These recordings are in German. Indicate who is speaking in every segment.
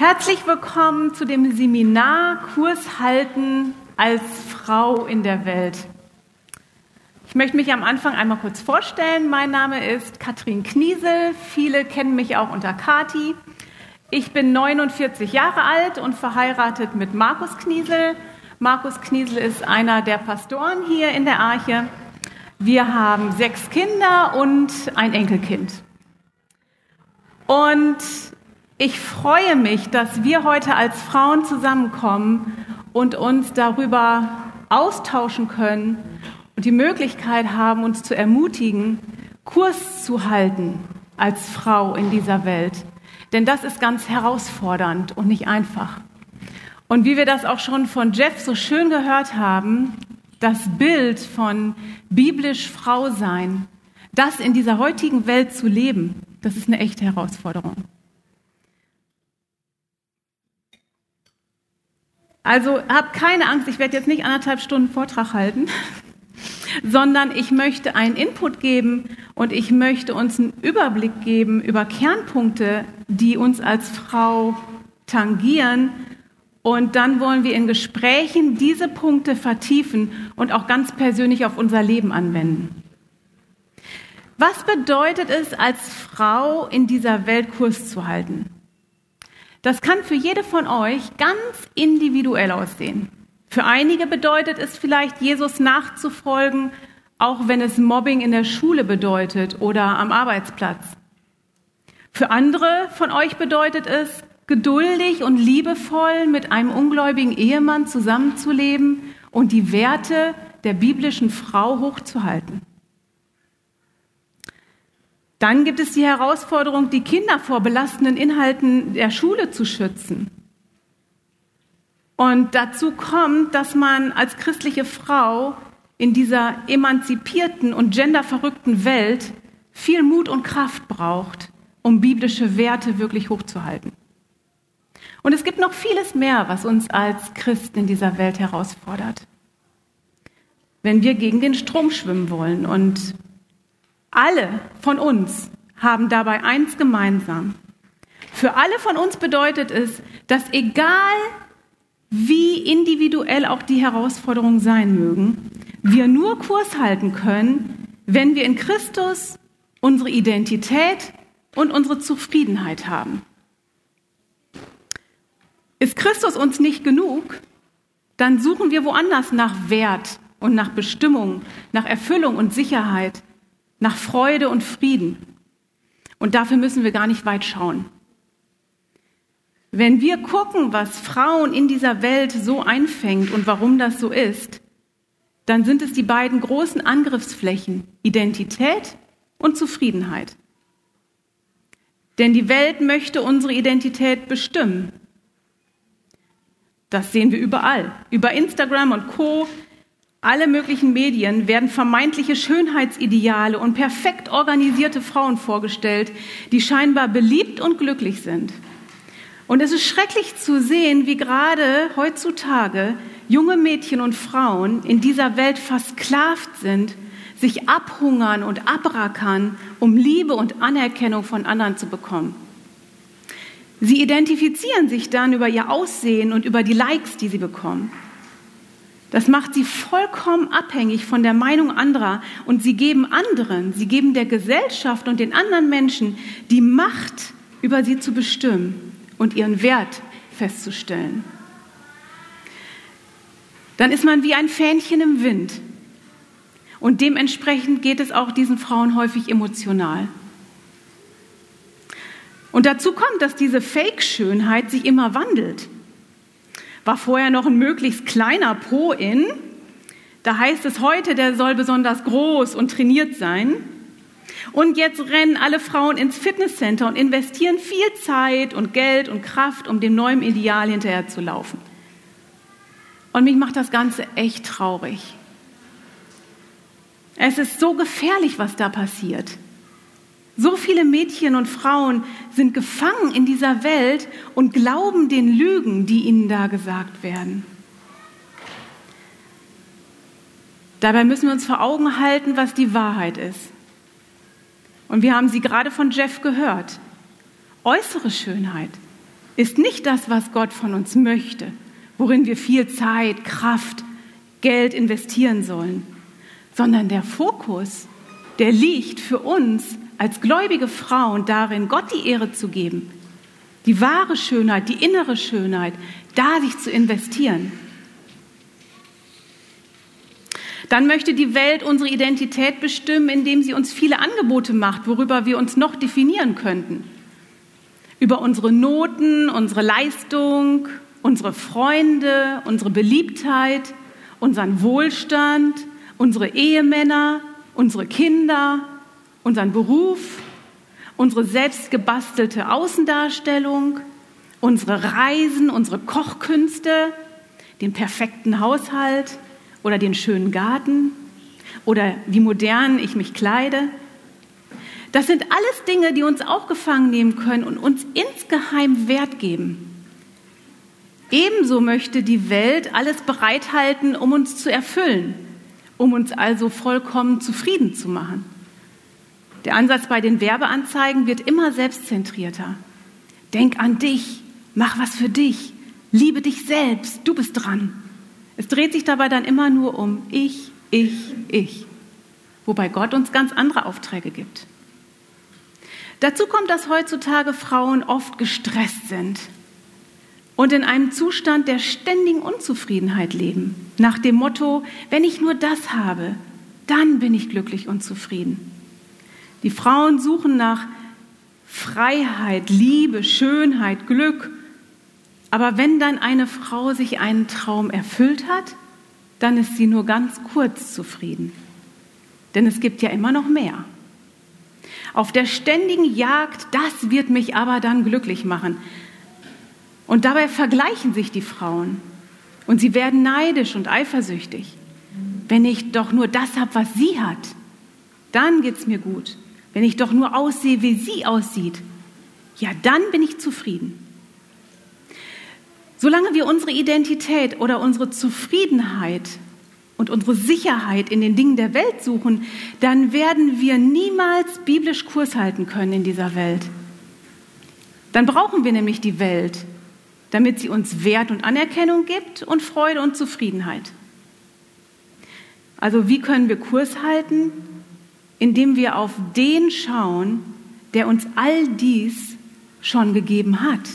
Speaker 1: Herzlich willkommen zu dem Seminar Kurs halten als Frau in der Welt. Ich möchte mich am Anfang einmal kurz vorstellen. Mein Name ist Katrin Kniesel. Viele kennen mich auch unter Kati. Ich bin 49 Jahre alt und verheiratet mit Markus Kniesel. Markus Kniesel ist einer der Pastoren hier in der Arche. Wir haben sechs Kinder und ein Enkelkind. Und ich freue mich, dass wir heute als Frauen zusammenkommen und uns darüber austauschen können und die Möglichkeit haben, uns zu ermutigen, Kurs zu halten als Frau in dieser Welt. Denn das ist ganz herausfordernd und nicht einfach. Und wie wir das auch schon von Jeff so schön gehört haben, das Bild von biblisch Frau sein, das in dieser heutigen Welt zu leben, das ist eine echte Herausforderung. Also habt keine Angst, ich werde jetzt nicht anderthalb Stunden Vortrag halten, sondern ich möchte einen Input geben und ich möchte uns einen Überblick geben über Kernpunkte, die uns als Frau tangieren. Und dann wollen wir in Gesprächen diese Punkte vertiefen und auch ganz persönlich auf unser Leben anwenden. Was bedeutet es, als Frau in dieser Welt Kurs zu halten? Das kann für jede von euch ganz individuell aussehen. Für einige bedeutet es vielleicht, Jesus nachzufolgen, auch wenn es Mobbing in der Schule bedeutet oder am Arbeitsplatz. Für andere von euch bedeutet es, geduldig und liebevoll mit einem ungläubigen Ehemann zusammenzuleben und die Werte der biblischen Frau hochzuhalten. Dann gibt es die Herausforderung, die Kinder vor belastenden Inhalten der Schule zu schützen. Und dazu kommt, dass man als christliche Frau in dieser emanzipierten und genderverrückten Welt viel Mut und Kraft braucht, um biblische Werte wirklich hochzuhalten. Und es gibt noch vieles mehr, was uns als Christen in dieser Welt herausfordert. Wenn wir gegen den Strom schwimmen wollen und alle von uns haben dabei eins gemeinsam. Für alle von uns bedeutet es, dass egal wie individuell auch die Herausforderungen sein mögen, wir nur Kurs halten können, wenn wir in Christus unsere Identität und unsere Zufriedenheit haben. Ist Christus uns nicht genug, dann suchen wir woanders nach Wert und nach Bestimmung, nach Erfüllung und Sicherheit nach Freude und Frieden. Und dafür müssen wir gar nicht weit schauen. Wenn wir gucken, was Frauen in dieser Welt so einfängt und warum das so ist, dann sind es die beiden großen Angriffsflächen Identität und Zufriedenheit. Denn die Welt möchte unsere Identität bestimmen. Das sehen wir überall. Über Instagram und Co alle möglichen Medien werden vermeintliche Schönheitsideale und perfekt organisierte Frauen vorgestellt, die scheinbar beliebt und glücklich sind. Und es ist schrecklich zu sehen, wie gerade heutzutage junge Mädchen und Frauen in dieser Welt versklavt sind, sich abhungern und abrackern, um Liebe und Anerkennung von anderen zu bekommen. Sie identifizieren sich dann über ihr Aussehen und über die Likes, die sie bekommen. Das macht sie vollkommen abhängig von der Meinung anderer und sie geben anderen, sie geben der Gesellschaft und den anderen Menschen die Macht, über sie zu bestimmen und ihren Wert festzustellen. Dann ist man wie ein Fähnchen im Wind. Und dementsprechend geht es auch diesen Frauen häufig emotional. Und dazu kommt, dass diese Fake-Schönheit sich immer wandelt war vorher noch ein möglichst kleiner Po in. Da heißt es heute, der soll besonders groß und trainiert sein. Und jetzt rennen alle Frauen ins Fitnesscenter und investieren viel Zeit und Geld und Kraft, um dem neuen Ideal hinterher zu laufen. Und mich macht das Ganze echt traurig. Es ist so gefährlich, was da passiert. So viele Mädchen und Frauen sind gefangen in dieser Welt und glauben den Lügen, die ihnen da gesagt werden. Dabei müssen wir uns vor Augen halten, was die Wahrheit ist. Und wir haben sie gerade von Jeff gehört. Äußere Schönheit ist nicht das, was Gott von uns möchte, worin wir viel Zeit, Kraft, Geld investieren sollen, sondern der Fokus, der liegt für uns als gläubige Frauen darin, Gott die Ehre zu geben, die wahre Schönheit, die innere Schönheit, da sich zu investieren. Dann möchte die Welt unsere Identität bestimmen, indem sie uns viele Angebote macht, worüber wir uns noch definieren könnten. Über unsere Noten, unsere Leistung, unsere Freunde, unsere Beliebtheit, unseren Wohlstand, unsere Ehemänner, unsere Kinder, unseren Beruf, unsere selbstgebastelte Außendarstellung, unsere Reisen, unsere Kochkünste, den perfekten Haushalt, oder den schönen Garten oder wie modern ich mich kleide. Das sind alles Dinge, die uns auch gefangen nehmen können und uns insgeheim Wert geben. Ebenso möchte die Welt alles bereithalten, um uns zu erfüllen, um uns also vollkommen zufrieden zu machen. Der Ansatz bei den Werbeanzeigen wird immer selbstzentrierter. Denk an dich, mach was für dich, liebe dich selbst, du bist dran. Es dreht sich dabei dann immer nur um ich, ich, ich, wobei Gott uns ganz andere Aufträge gibt. Dazu kommt, dass heutzutage Frauen oft gestresst sind und in einem Zustand der ständigen Unzufriedenheit leben, nach dem Motto, wenn ich nur das habe, dann bin ich glücklich und zufrieden. Die Frauen suchen nach Freiheit, Liebe, Schönheit, Glück aber wenn dann eine Frau sich einen Traum erfüllt hat, dann ist sie nur ganz kurz zufrieden. Denn es gibt ja immer noch mehr. Auf der ständigen Jagd, das wird mich aber dann glücklich machen. Und dabei vergleichen sich die Frauen und sie werden neidisch und eifersüchtig. Wenn ich doch nur das habe, was sie hat, dann geht es mir gut. Wenn ich doch nur aussehe, wie sie aussieht, ja, dann bin ich zufrieden. Solange wir unsere Identität oder unsere Zufriedenheit und unsere Sicherheit in den Dingen der Welt suchen, dann werden wir niemals biblisch Kurs halten können in dieser Welt. Dann brauchen wir nämlich die Welt, damit sie uns Wert und Anerkennung gibt und Freude und Zufriedenheit. Also wie können wir Kurs halten? Indem wir auf den schauen, der uns all dies schon gegeben hat.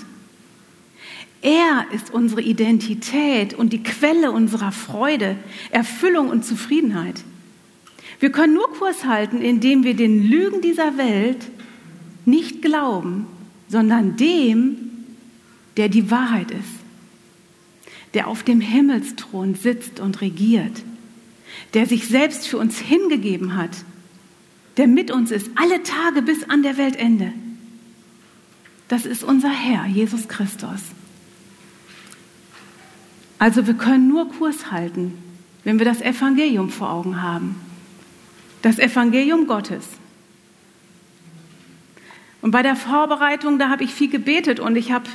Speaker 1: Er ist unsere Identität und die Quelle unserer Freude, Erfüllung und Zufriedenheit. Wir können nur Kurs halten, indem wir den Lügen dieser Welt nicht glauben, sondern dem, der die Wahrheit ist, der auf dem Himmelsthron sitzt und regiert, der sich selbst für uns hingegeben hat, der mit uns ist, alle Tage bis an der Weltende. Das ist unser Herr, Jesus Christus. Also wir können nur Kurs halten, wenn wir das Evangelium vor Augen haben. Das Evangelium Gottes. Und bei der Vorbereitung, da habe ich viel gebetet und ich habe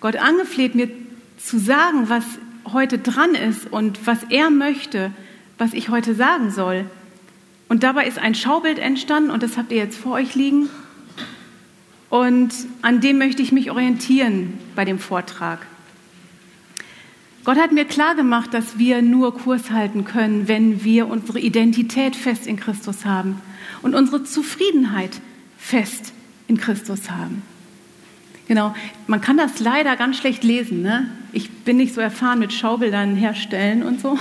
Speaker 1: Gott angefleht, mir zu sagen, was heute dran ist und was er möchte, was ich heute sagen soll. Und dabei ist ein Schaubild entstanden und das habt ihr jetzt vor euch liegen. Und an dem möchte ich mich orientieren bei dem Vortrag. Gott hat mir klar gemacht, dass wir nur Kurs halten können, wenn wir unsere Identität fest in Christus haben und unsere Zufriedenheit fest in Christus haben. Genau, man kann das leider ganz schlecht lesen. Ne? Ich bin nicht so erfahren mit Schaubildern herstellen und so.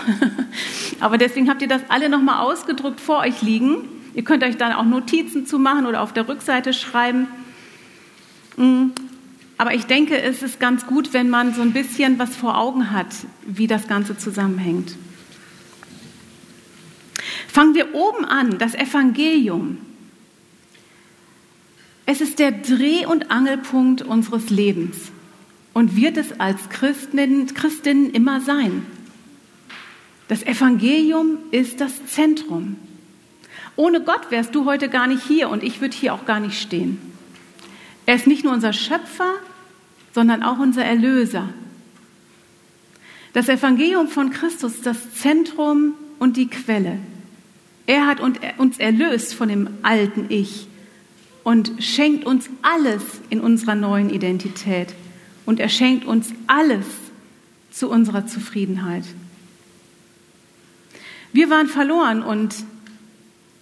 Speaker 1: Aber deswegen habt ihr das alle nochmal ausgedruckt vor euch liegen. Ihr könnt euch dann auch Notizen zu machen oder auf der Rückseite schreiben. Mm. Aber ich denke, es ist ganz gut, wenn man so ein bisschen was vor Augen hat, wie das Ganze zusammenhängt. Fangen wir oben an, das Evangelium. Es ist der Dreh- und Angelpunkt unseres Lebens und wird es als Christinnen, Christinnen immer sein. Das Evangelium ist das Zentrum. Ohne Gott wärst du heute gar nicht hier und ich würde hier auch gar nicht stehen. Er ist nicht nur unser Schöpfer, sondern auch unser Erlöser. Das Evangelium von Christus ist das Zentrum und die Quelle. Er hat uns erlöst von dem alten Ich und schenkt uns alles in unserer neuen Identität und er schenkt uns alles zu unserer Zufriedenheit. Wir waren verloren und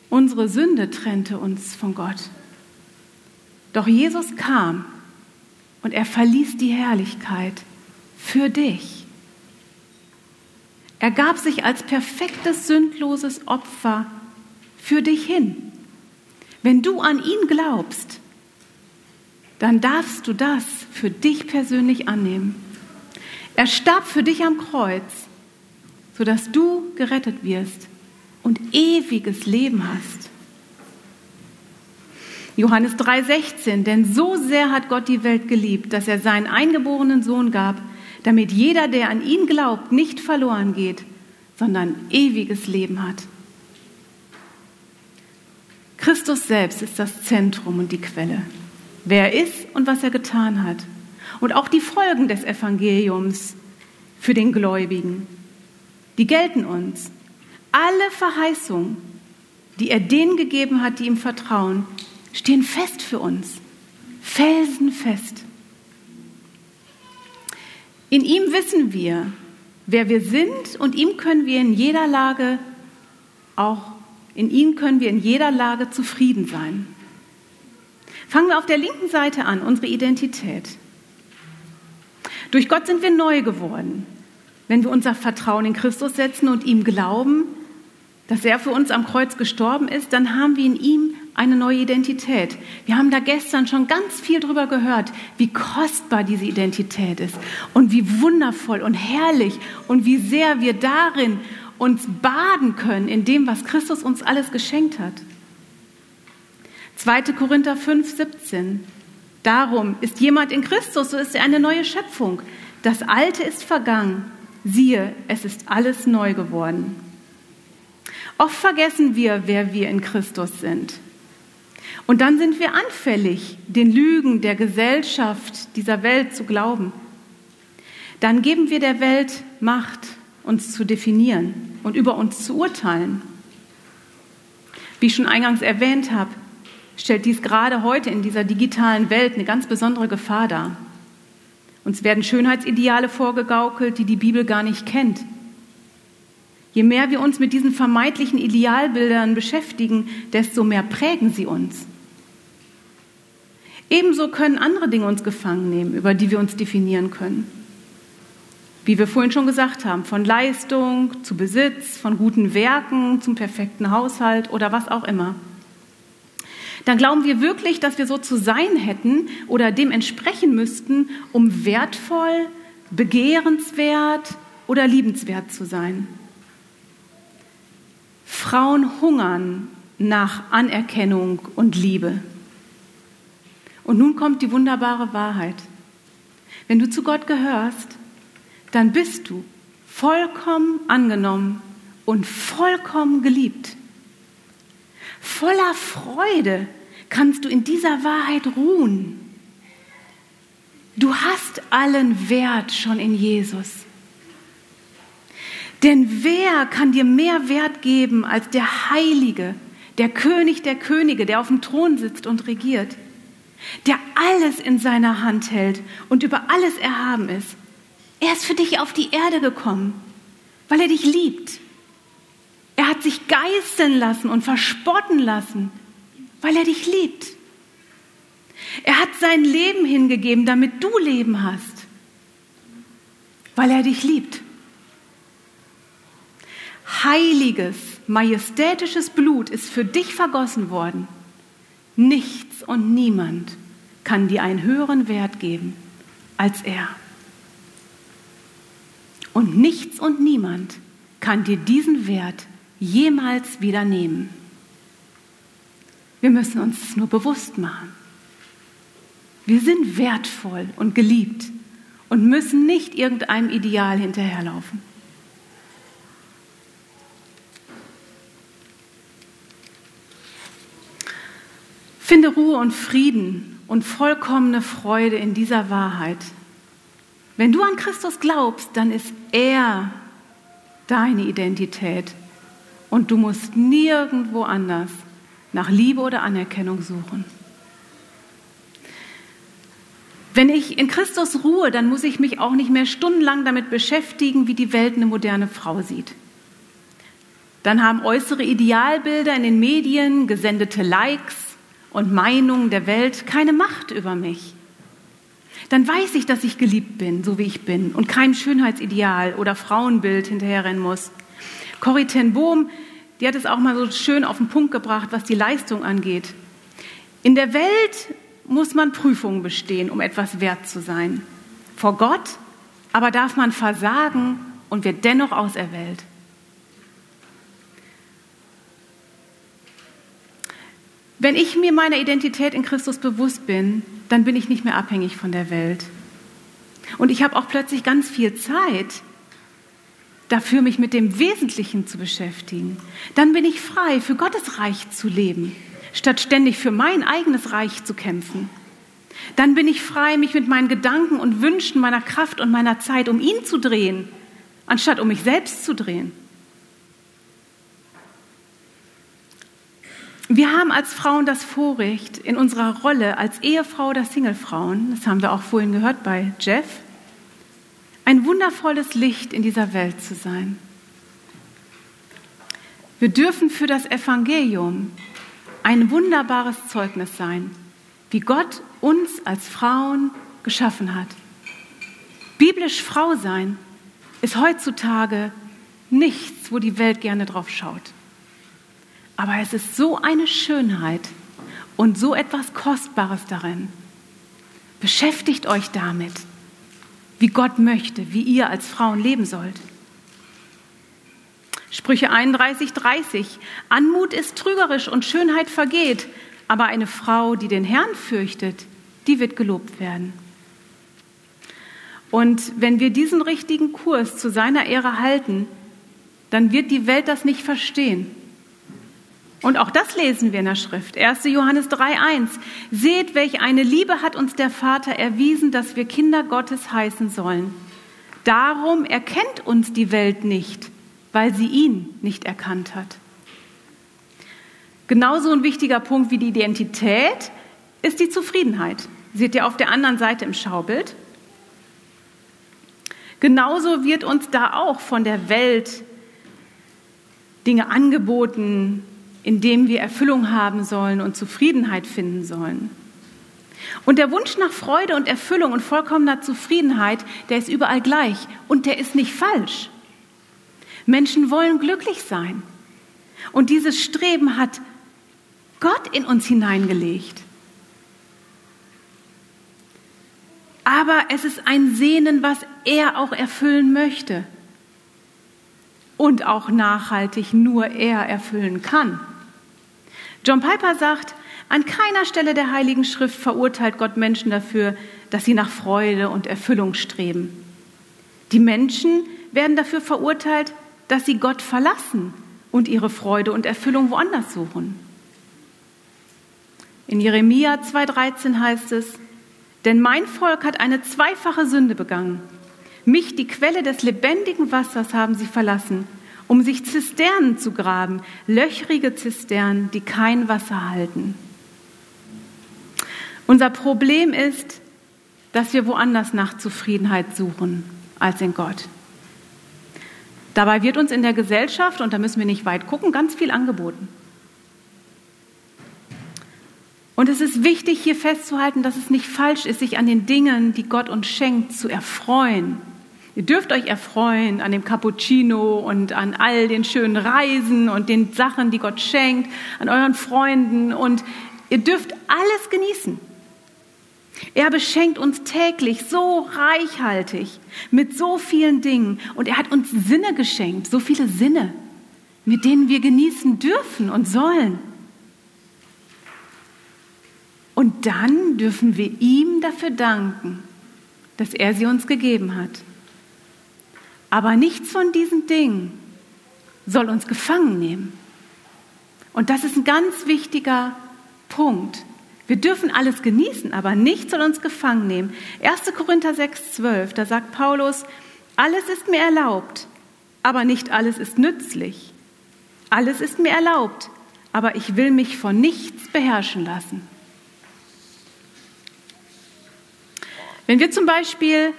Speaker 1: unsere Sünde trennte uns von Gott. Doch Jesus kam und er verließ die Herrlichkeit für dich. Er gab sich als perfektes, sündloses Opfer für dich hin. Wenn du an ihn glaubst, dann darfst du das für dich persönlich annehmen. Er starb für dich am Kreuz, sodass du gerettet wirst und ewiges Leben hast. Johannes 3:16, denn so sehr hat Gott die Welt geliebt, dass er seinen eingeborenen Sohn gab, damit jeder, der an ihn glaubt, nicht verloren geht, sondern ewiges Leben hat. Christus selbst ist das Zentrum und die Quelle. Wer er ist und was er getan hat. Und auch die Folgen des Evangeliums für den Gläubigen, die gelten uns. Alle Verheißungen, die er denen gegeben hat, die ihm vertrauen, stehen fest für uns, felsenfest. In ihm wissen wir, wer wir sind und ihm können wir in jeder Lage auch in ihm können wir in jeder Lage zufrieden sein. Fangen wir auf der linken Seite an, unsere Identität. Durch Gott sind wir neu geworden. Wenn wir unser Vertrauen in Christus setzen und ihm glauben, dass er für uns am Kreuz gestorben ist, dann haben wir in ihm eine neue Identität. Wir haben da gestern schon ganz viel drüber gehört, wie kostbar diese Identität ist und wie wundervoll und herrlich und wie sehr wir darin uns baden können in dem, was Christus uns alles geschenkt hat. 2. Korinther 5, 17. Darum ist jemand in Christus, so ist er eine neue Schöpfung. Das Alte ist vergangen. Siehe, es ist alles neu geworden. Oft vergessen wir, wer wir in Christus sind. Und dann sind wir anfällig, den Lügen der Gesellschaft dieser Welt zu glauben. Dann geben wir der Welt Macht, uns zu definieren und über uns zu urteilen. Wie ich schon eingangs erwähnt habe, stellt dies gerade heute in dieser digitalen Welt eine ganz besondere Gefahr dar. Uns werden Schönheitsideale vorgegaukelt, die die Bibel gar nicht kennt. Je mehr wir uns mit diesen vermeintlichen Idealbildern beschäftigen, desto mehr prägen sie uns. Ebenso können andere Dinge uns gefangen nehmen, über die wir uns definieren können. Wie wir vorhin schon gesagt haben, von Leistung zu Besitz, von guten Werken zum perfekten Haushalt oder was auch immer. Dann glauben wir wirklich, dass wir so zu sein hätten oder dem entsprechen müssten, um wertvoll, begehrenswert oder liebenswert zu sein. Frauen hungern nach Anerkennung und Liebe. Und nun kommt die wunderbare Wahrheit. Wenn du zu Gott gehörst, dann bist du vollkommen angenommen und vollkommen geliebt. Voller Freude kannst du in dieser Wahrheit ruhen. Du hast allen Wert schon in Jesus. Denn wer kann dir mehr Wert geben als der Heilige, der König der Könige, der auf dem Thron sitzt und regiert? der alles in seiner Hand hält und über alles erhaben ist. Er ist für dich auf die Erde gekommen, weil er dich liebt. Er hat sich geißeln lassen und verspotten lassen, weil er dich liebt. Er hat sein Leben hingegeben, damit du Leben hast, weil er dich liebt. Heiliges, majestätisches Blut ist für dich vergossen worden Nichts und niemand kann dir einen höheren Wert geben als er. Und nichts und niemand kann dir diesen Wert jemals wieder nehmen. Wir müssen uns es nur bewusst machen. Wir sind wertvoll und geliebt und müssen nicht irgendeinem Ideal hinterherlaufen. Finde Ruhe und Frieden und vollkommene Freude in dieser Wahrheit. Wenn du an Christus glaubst, dann ist er deine Identität und du musst nirgendwo anders nach Liebe oder Anerkennung suchen. Wenn ich in Christus ruhe, dann muss ich mich auch nicht mehr stundenlang damit beschäftigen, wie die Welt eine moderne Frau sieht. Dann haben äußere Idealbilder in den Medien, gesendete Likes und Meinungen der Welt keine Macht über mich. Dann weiß ich, dass ich geliebt bin, so wie ich bin und keinem Schönheitsideal oder Frauenbild hinterherrennen muss. Corrie ten Bohm, die hat es auch mal so schön auf den Punkt gebracht, was die Leistung angeht. In der Welt muss man Prüfungen bestehen, um etwas wert zu sein. Vor Gott aber darf man versagen und wird dennoch auserwählt. Wenn ich mir meiner Identität in Christus bewusst bin, dann bin ich nicht mehr abhängig von der Welt. Und ich habe auch plötzlich ganz viel Zeit dafür, mich mit dem Wesentlichen zu beschäftigen. Dann bin ich frei, für Gottes Reich zu leben statt ständig für mein eigenes Reich zu kämpfen. Dann bin ich frei, mich mit meinen Gedanken und Wünschen, meiner Kraft und meiner Zeit um ihn zu drehen, anstatt um mich selbst zu drehen. Wir haben als Frauen das Vorrecht, in unserer Rolle als Ehefrau oder Singlefrauen, das haben wir auch vorhin gehört bei Jeff, ein wundervolles Licht in dieser Welt zu sein. Wir dürfen für das Evangelium ein wunderbares Zeugnis sein, wie Gott uns als Frauen geschaffen hat. Biblisch Frau sein ist heutzutage nichts, wo die Welt gerne drauf schaut. Aber es ist so eine Schönheit und so etwas Kostbares darin. Beschäftigt euch damit, wie Gott möchte, wie ihr als Frauen leben sollt. Sprüche 31, 30. Anmut ist trügerisch und Schönheit vergeht, aber eine Frau, die den Herrn fürchtet, die wird gelobt werden. Und wenn wir diesen richtigen Kurs zu seiner Ehre halten, dann wird die Welt das nicht verstehen. Und auch das lesen wir in der Schrift. 1. Johannes 3.1. Seht, welch eine Liebe hat uns der Vater erwiesen, dass wir Kinder Gottes heißen sollen. Darum erkennt uns die Welt nicht, weil sie ihn nicht erkannt hat. Genauso ein wichtiger Punkt wie die Identität ist die Zufriedenheit. Seht ihr auf der anderen Seite im Schaubild? Genauso wird uns da auch von der Welt Dinge angeboten, indem wir Erfüllung haben sollen und Zufriedenheit finden sollen. Und der Wunsch nach Freude und Erfüllung und vollkommener Zufriedenheit, der ist überall gleich und der ist nicht falsch. Menschen wollen glücklich sein. Und dieses Streben hat Gott in uns hineingelegt. Aber es ist ein Sehnen, was er auch erfüllen möchte. Und auch nachhaltig nur er erfüllen kann. John Piper sagt, an keiner Stelle der Heiligen Schrift verurteilt Gott Menschen dafür, dass sie nach Freude und Erfüllung streben. Die Menschen werden dafür verurteilt, dass sie Gott verlassen und ihre Freude und Erfüllung woanders suchen. In Jeremia 2,13 heißt es, denn mein Volk hat eine zweifache Sünde begangen. Mich, die Quelle des lebendigen Wassers, haben sie verlassen, um sich Zisternen zu graben, löchrige Zisternen, die kein Wasser halten. Unser Problem ist, dass wir woanders nach Zufriedenheit suchen als in Gott. Dabei wird uns in der Gesellschaft, und da müssen wir nicht weit gucken, ganz viel angeboten. Und es ist wichtig, hier festzuhalten, dass es nicht falsch ist, sich an den Dingen, die Gott uns schenkt, zu erfreuen. Ihr dürft euch erfreuen an dem Cappuccino und an all den schönen Reisen und den Sachen, die Gott schenkt, an euren Freunden und ihr dürft alles genießen. Er beschenkt uns täglich so reichhaltig mit so vielen Dingen und er hat uns Sinne geschenkt, so viele Sinne, mit denen wir genießen dürfen und sollen. Und dann dürfen wir ihm dafür danken, dass er sie uns gegeben hat. Aber nichts von diesen Dingen soll uns gefangen nehmen. Und das ist ein ganz wichtiger Punkt. Wir dürfen alles genießen, aber nichts soll uns gefangen nehmen. 1. Korinther 6, 12, da sagt Paulus, alles ist mir erlaubt, aber nicht alles ist nützlich. Alles ist mir erlaubt, aber ich will mich von nichts beherrschen lassen. Wenn wir zum Beispiel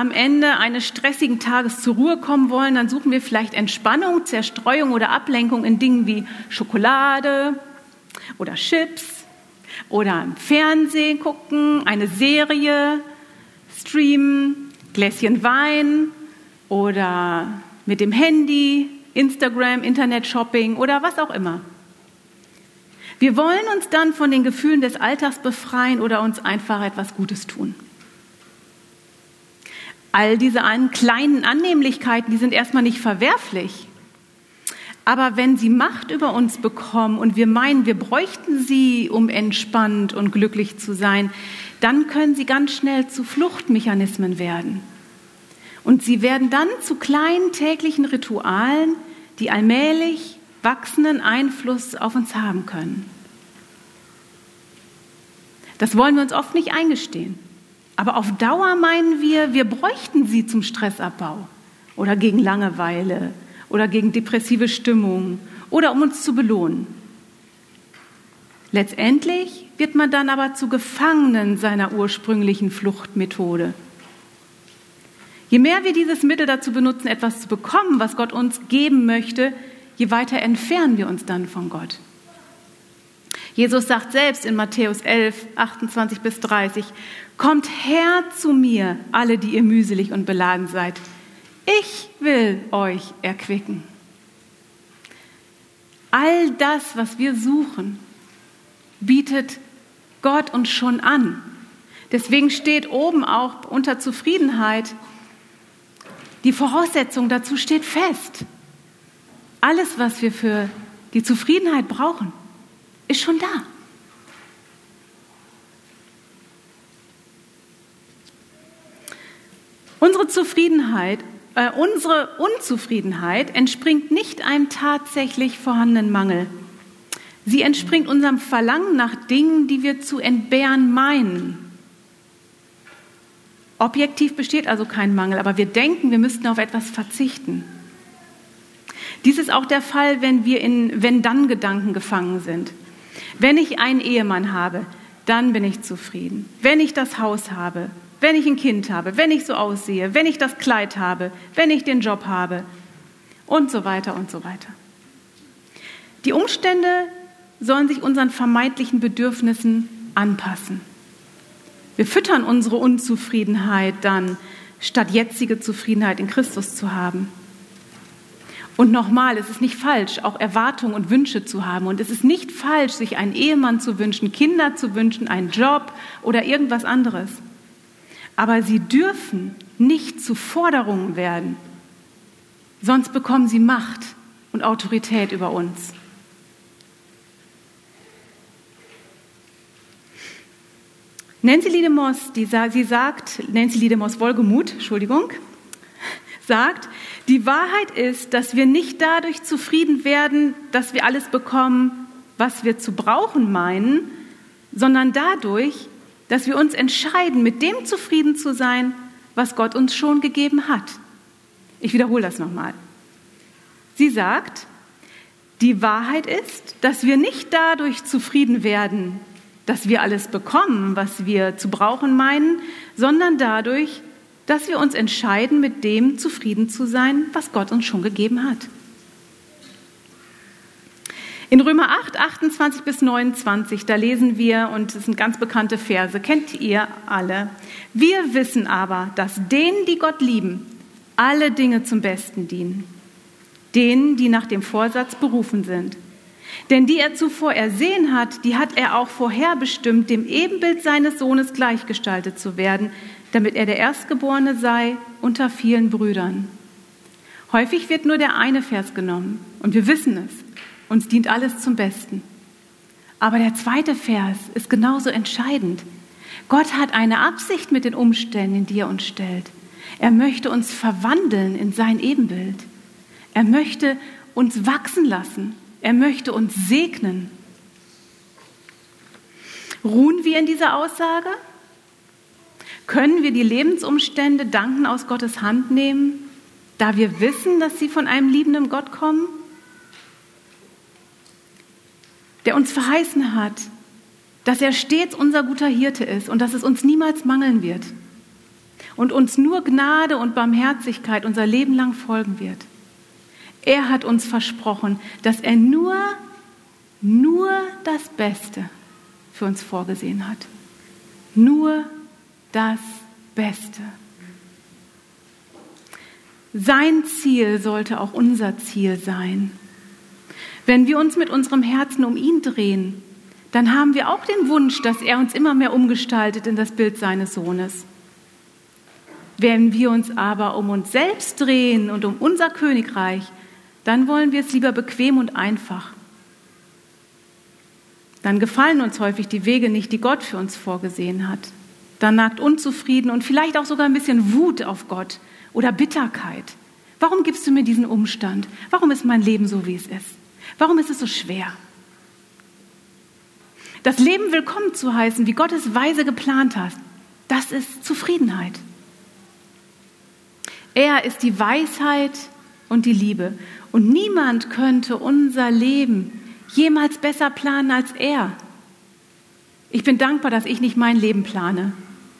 Speaker 1: am Ende eines stressigen Tages zur Ruhe kommen wollen, dann suchen wir vielleicht Entspannung, Zerstreuung oder Ablenkung in Dingen wie Schokolade oder Chips oder im Fernsehen gucken, eine Serie streamen, Gläschen Wein oder mit dem Handy, Instagram, Internet-Shopping oder was auch immer. Wir wollen uns dann von den Gefühlen des Alltags befreien oder uns einfach etwas Gutes tun. All diese kleinen Annehmlichkeiten, die sind erstmal nicht verwerflich. Aber wenn sie Macht über uns bekommen und wir meinen, wir bräuchten sie, um entspannt und glücklich zu sein, dann können sie ganz schnell zu Fluchtmechanismen werden. Und sie werden dann zu kleinen täglichen Ritualen, die allmählich wachsenden Einfluss auf uns haben können. Das wollen wir uns oft nicht eingestehen. Aber auf Dauer meinen wir, wir bräuchten sie zum Stressabbau oder gegen Langeweile oder gegen depressive Stimmung oder um uns zu belohnen. Letztendlich wird man dann aber zu Gefangenen seiner ursprünglichen Fluchtmethode. Je mehr wir dieses Mittel dazu benutzen, etwas zu bekommen, was Gott uns geben möchte, je weiter entfernen wir uns dann von Gott. Jesus sagt selbst in Matthäus 11, 28 bis 30, Kommt her zu mir, alle, die ihr mühselig und beladen seid. Ich will euch erquicken. All das, was wir suchen, bietet Gott uns schon an. Deswegen steht oben auch unter Zufriedenheit, die Voraussetzung dazu steht fest. Alles, was wir für die Zufriedenheit brauchen, ist schon da. Unsere Zufriedenheit, äh, unsere Unzufriedenheit entspringt nicht einem tatsächlich vorhandenen Mangel. Sie entspringt unserem Verlangen nach Dingen, die wir zu entbehren meinen. Objektiv besteht also kein Mangel, aber wir denken, wir müssten auf etwas verzichten. Dies ist auch der Fall, wenn wir in Wenn-Dann-Gedanken gefangen sind. Wenn ich einen Ehemann habe, dann bin ich zufrieden. Wenn ich das Haus habe, wenn ich ein Kind habe, wenn ich so aussehe, wenn ich das Kleid habe, wenn ich den Job habe und so weiter und so weiter. Die Umstände sollen sich unseren vermeintlichen Bedürfnissen anpassen. Wir füttern unsere Unzufriedenheit dann, statt jetzige Zufriedenheit in Christus zu haben. Und nochmal, es ist nicht falsch, auch Erwartungen und Wünsche zu haben. Und es ist nicht falsch, sich einen Ehemann zu wünschen, Kinder zu wünschen, einen Job oder irgendwas anderes. Aber sie dürfen nicht zu Forderungen werden, sonst bekommen sie Macht und Autorität über uns. Nancy Liedemos, die, sie sagt, Nancy Liedemos Wolgemuth, Entschuldigung, sagt, die Wahrheit ist, dass wir nicht dadurch zufrieden werden, dass wir alles bekommen, was wir zu brauchen meinen, sondern dadurch, dass wir uns entscheiden, mit dem zufrieden zu sein, was Gott uns schon gegeben hat. Ich wiederhole das nochmal. Sie sagt, die Wahrheit ist, dass wir nicht dadurch zufrieden werden, dass wir alles bekommen, was wir zu brauchen meinen, sondern dadurch, dass wir uns entscheiden, mit dem zufrieden zu sein, was Gott uns schon gegeben hat. In Römer 8, 28 bis 29, da lesen wir, und das sind ganz bekannte Verse, kennt ihr alle. Wir wissen aber, dass denen, die Gott lieben, alle Dinge zum Besten dienen. Denen, die nach dem Vorsatz berufen sind. Denn die er zuvor ersehen hat, die hat er auch vorherbestimmt, dem Ebenbild seines Sohnes gleichgestaltet zu werden, damit er der Erstgeborene sei unter vielen Brüdern. Häufig wird nur der eine Vers genommen und wir wissen es. Uns dient alles zum Besten. Aber der zweite Vers ist genauso entscheidend. Gott hat eine Absicht mit den Umständen, die er uns stellt. Er möchte uns verwandeln in sein Ebenbild. Er möchte uns wachsen lassen. Er möchte uns segnen. Ruhen wir in dieser Aussage? Können wir die Lebensumstände danken aus Gottes Hand nehmen, da wir wissen, dass sie von einem liebenden Gott kommen, der uns verheißen hat, dass er stets unser guter Hirte ist und dass es uns niemals mangeln wird. und uns nur Gnade und Barmherzigkeit unser Leben lang folgen wird. Er hat uns versprochen, dass er nur, nur das Beste für uns vorgesehen hat. Nur das Beste. Sein Ziel sollte auch unser Ziel sein. Wenn wir uns mit unserem Herzen um ihn drehen, dann haben wir auch den Wunsch, dass er uns immer mehr umgestaltet in das Bild seines Sohnes. Wenn wir uns aber um uns selbst drehen und um unser Königreich, dann wollen wir es lieber bequem und einfach. Dann gefallen uns häufig die Wege nicht, die Gott für uns vorgesehen hat. Dann nagt Unzufrieden und vielleicht auch sogar ein bisschen Wut auf Gott oder Bitterkeit. Warum gibst du mir diesen Umstand? Warum ist mein Leben so, wie es ist? Warum ist es so schwer? Das Leben willkommen zu heißen, wie Gott es weise geplant hat, das ist Zufriedenheit. Er ist die Weisheit und die Liebe. Und niemand könnte unser Leben jemals besser planen als er. Ich bin dankbar, dass ich nicht mein Leben plane.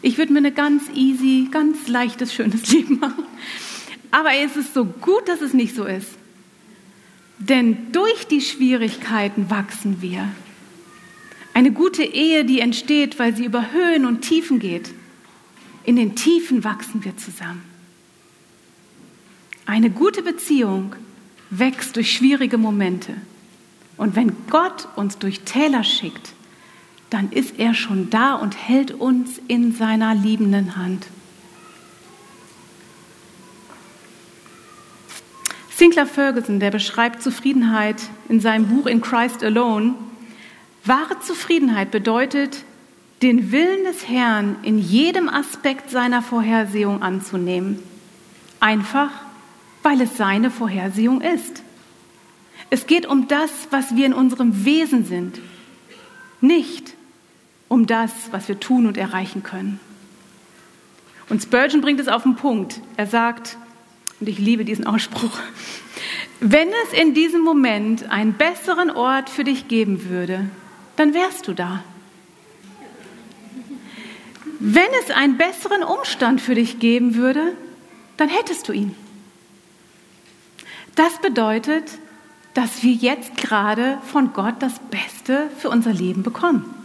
Speaker 1: Ich würde mir eine ganz easy, ganz leichtes, schönes Leben machen. Aber es ist so gut, dass es nicht so ist. Denn durch die Schwierigkeiten wachsen wir. Eine gute Ehe, die entsteht, weil sie über Höhen und Tiefen geht. In den Tiefen wachsen wir zusammen. Eine gute Beziehung wächst durch schwierige Momente. Und wenn Gott uns durch Täler schickt, dann ist er schon da und hält uns in seiner liebenden Hand. Sinclair Ferguson, der beschreibt Zufriedenheit in seinem Buch In Christ Alone, wahre Zufriedenheit bedeutet, den Willen des Herrn in jedem Aspekt seiner Vorhersehung anzunehmen. Einfach, weil es seine Vorhersehung ist. Es geht um das, was wir in unserem Wesen sind, nicht um das, was wir tun und erreichen können. Und Spurgeon bringt es auf den Punkt. Er sagt, und ich liebe diesen Ausspruch, wenn es in diesem Moment einen besseren Ort für dich geben würde, dann wärst du da. Wenn es einen besseren Umstand für dich geben würde, dann hättest du ihn. Das bedeutet, dass wir jetzt gerade von Gott das Beste für unser Leben bekommen.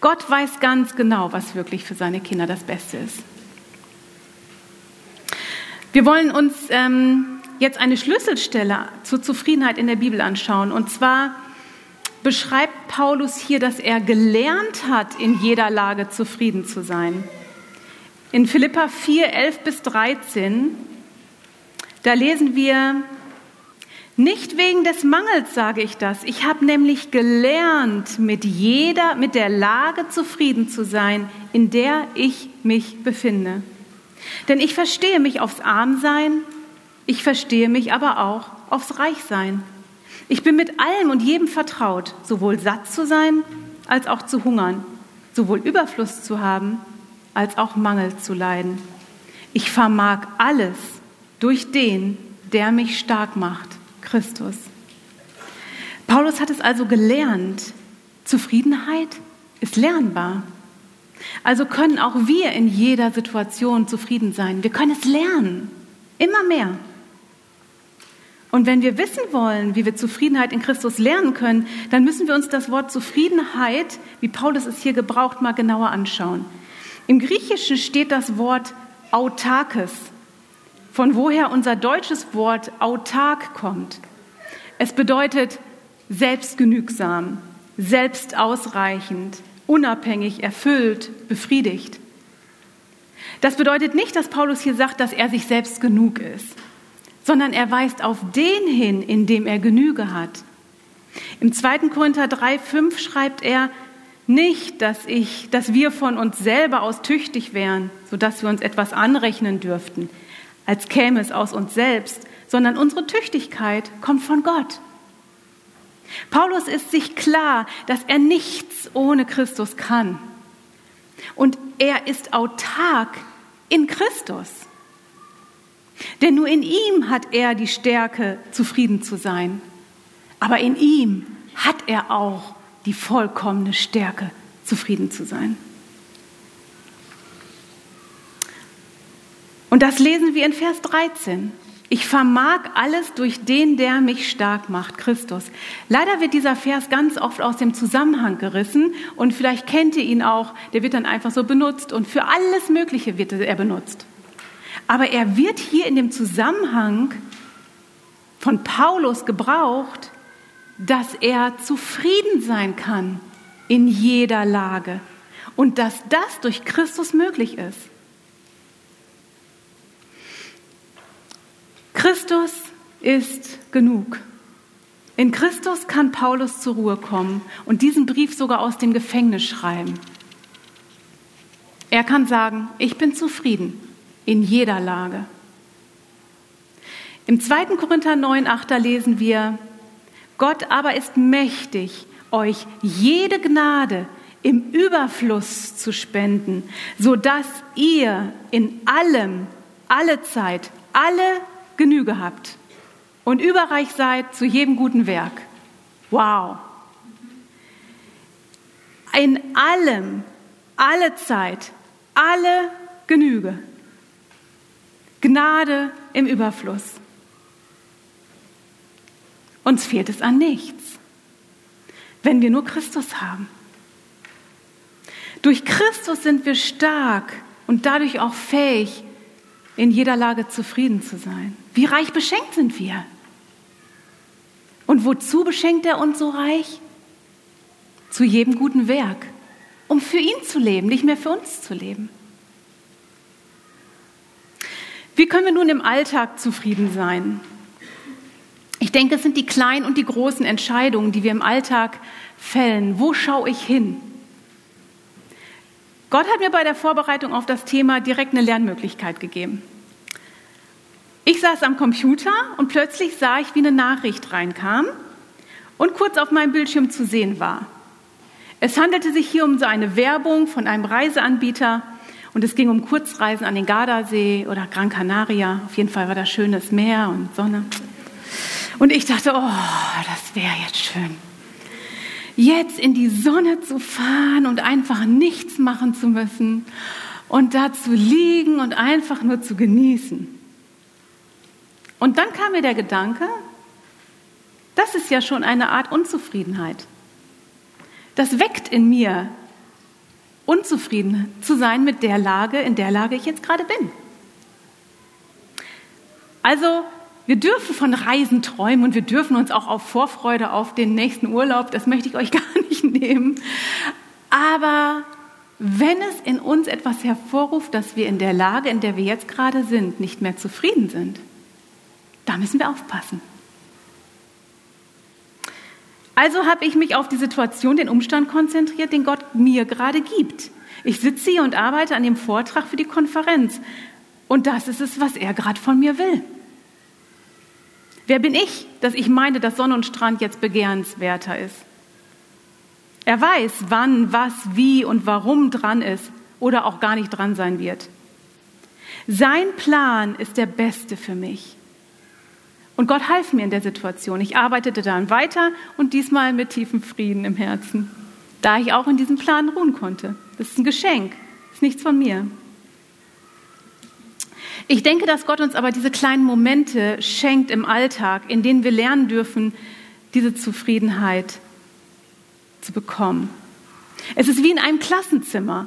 Speaker 1: Gott weiß ganz genau, was wirklich für seine Kinder das Beste ist. Wir wollen uns ähm, jetzt eine Schlüsselstelle zur Zufriedenheit in der Bibel anschauen. Und zwar beschreibt Paulus hier, dass er gelernt hat, in jeder Lage zufrieden zu sein. In Philippa 4, 11 bis 13, da lesen wir, nicht wegen des Mangels sage ich das. Ich habe nämlich gelernt, mit jeder, mit der Lage zufrieden zu sein, in der ich mich befinde. Denn ich verstehe mich aufs Armsein, ich verstehe mich aber auch aufs Reichsein. Ich bin mit allem und jedem vertraut, sowohl satt zu sein als auch zu hungern, sowohl Überfluss zu haben als auch Mangel zu leiden. Ich vermag alles durch den, der mich stark macht. Christus. Paulus hat es also gelernt. Zufriedenheit ist lernbar. Also können auch wir in jeder Situation zufrieden sein. Wir können es lernen. Immer mehr. Und wenn wir wissen wollen, wie wir Zufriedenheit in Christus lernen können, dann müssen wir uns das Wort Zufriedenheit, wie Paulus es hier gebraucht, mal genauer anschauen. Im Griechischen steht das Wort autarkes von woher unser deutsches Wort autark kommt. Es bedeutet selbstgenügsam, selbstausreichend, unabhängig, erfüllt, befriedigt. Das bedeutet nicht, dass Paulus hier sagt, dass er sich selbst genug ist, sondern er weist auf den hin, in dem er Genüge hat. Im 2. Korinther 3, 5 schreibt er, nicht, dass, ich, dass wir von uns selber aus tüchtig wären, sodass wir uns etwas anrechnen dürften als käme es aus uns selbst, sondern unsere Tüchtigkeit kommt von Gott. Paulus ist sich klar, dass er nichts ohne Christus kann. Und er ist autark in Christus. Denn nur in ihm hat er die Stärke, zufrieden zu sein. Aber in ihm hat er auch die vollkommene Stärke, zufrieden zu sein. Und das lesen wir in Vers 13. Ich vermag alles durch den, der mich stark macht, Christus. Leider wird dieser Vers ganz oft aus dem Zusammenhang gerissen und vielleicht kennt ihr ihn auch, der wird dann einfach so benutzt und für alles Mögliche wird er benutzt. Aber er wird hier in dem Zusammenhang von Paulus gebraucht, dass er zufrieden sein kann in jeder Lage und dass das durch Christus möglich ist. Christus ist genug. In Christus kann Paulus zur Ruhe kommen und diesen Brief sogar aus dem Gefängnis schreiben. Er kann sagen, ich bin zufrieden in jeder Lage. Im 2. Korinther 9, 8 lesen wir, Gott aber ist mächtig, euch jede Gnade im Überfluss zu spenden, so dass ihr in allem, alle Zeit, alle Genüge habt und überreich seid zu jedem guten Werk. Wow. In allem, alle Zeit, alle Genüge. Gnade im Überfluss. Uns fehlt es an nichts, wenn wir nur Christus haben. Durch Christus sind wir stark und dadurch auch fähig, in jeder Lage zufrieden zu sein. Wie reich beschenkt sind wir? Und wozu beschenkt er uns so reich? Zu jedem guten Werk, um für ihn zu leben, nicht mehr für uns zu leben. Wie können wir nun im Alltag zufrieden sein? Ich denke, es sind die kleinen und die großen Entscheidungen, die wir im Alltag fällen. Wo schaue ich hin? Gott hat mir bei der Vorbereitung auf das Thema direkt eine Lernmöglichkeit gegeben. Ich saß am Computer und plötzlich sah ich, wie eine Nachricht reinkam und kurz auf meinem Bildschirm zu sehen war. Es handelte sich hier um so eine Werbung von einem Reiseanbieter und es ging um Kurzreisen an den Gardasee oder Gran Canaria. Auf jeden Fall war da schönes Meer und Sonne. Und ich dachte, oh, das wäre jetzt schön jetzt in die Sonne zu fahren und einfach nichts machen zu müssen und da zu liegen und einfach nur zu genießen. Und dann kam mir der Gedanke, das ist ja schon eine Art Unzufriedenheit. Das weckt in mir unzufrieden zu sein mit der Lage, in der Lage ich jetzt gerade bin. Also wir dürfen von Reisen träumen und wir dürfen uns auch auf Vorfreude auf den nächsten Urlaub, das möchte ich euch gar nicht nehmen. Aber wenn es in uns etwas hervorruft, dass wir in der Lage, in der wir jetzt gerade sind, nicht mehr zufrieden sind, da müssen wir aufpassen. Also habe ich mich auf die Situation, den Umstand konzentriert, den Gott mir gerade gibt. Ich sitze hier und arbeite an dem Vortrag für die Konferenz. Und das ist es, was er gerade von mir will. Wer bin ich, dass ich meine, dass Sonne und Strand jetzt begehrenswerter ist? Er weiß, wann, was, wie und warum dran ist oder auch gar nicht dran sein wird. Sein Plan ist der beste für mich. Und Gott half mir in der Situation. Ich arbeitete dann weiter und diesmal mit tiefem Frieden im Herzen, da ich auch in diesem Plan ruhen konnte. Das ist ein Geschenk, das ist nichts von mir. Ich denke, dass Gott uns aber diese kleinen Momente schenkt im Alltag, in denen wir lernen dürfen, diese Zufriedenheit zu bekommen. Es ist wie in einem Klassenzimmer.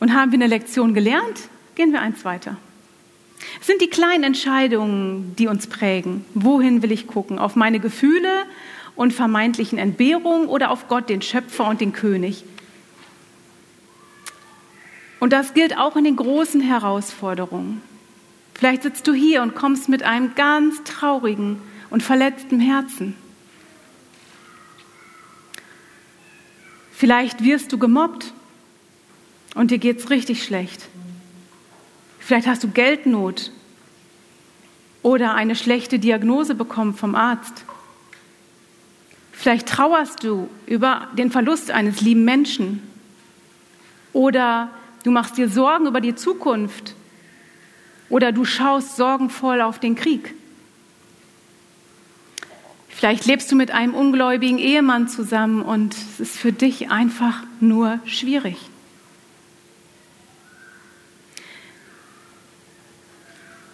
Speaker 1: Und haben wir eine Lektion gelernt, gehen wir eins weiter. Es sind die kleinen Entscheidungen, die uns prägen. Wohin will ich gucken? Auf meine Gefühle und vermeintlichen Entbehrungen oder auf Gott, den Schöpfer und den König? Und das gilt auch in den großen Herausforderungen. Vielleicht sitzt du hier und kommst mit einem ganz traurigen und verletzten Herzen. Vielleicht wirst du gemobbt und dir geht's richtig schlecht. Vielleicht hast du Geldnot oder eine schlechte Diagnose bekommen vom Arzt. Vielleicht trauerst du über den Verlust eines lieben Menschen oder du machst dir Sorgen über die Zukunft oder du schaust sorgenvoll auf den Krieg. Vielleicht lebst du mit einem ungläubigen Ehemann zusammen und es ist für dich einfach nur schwierig.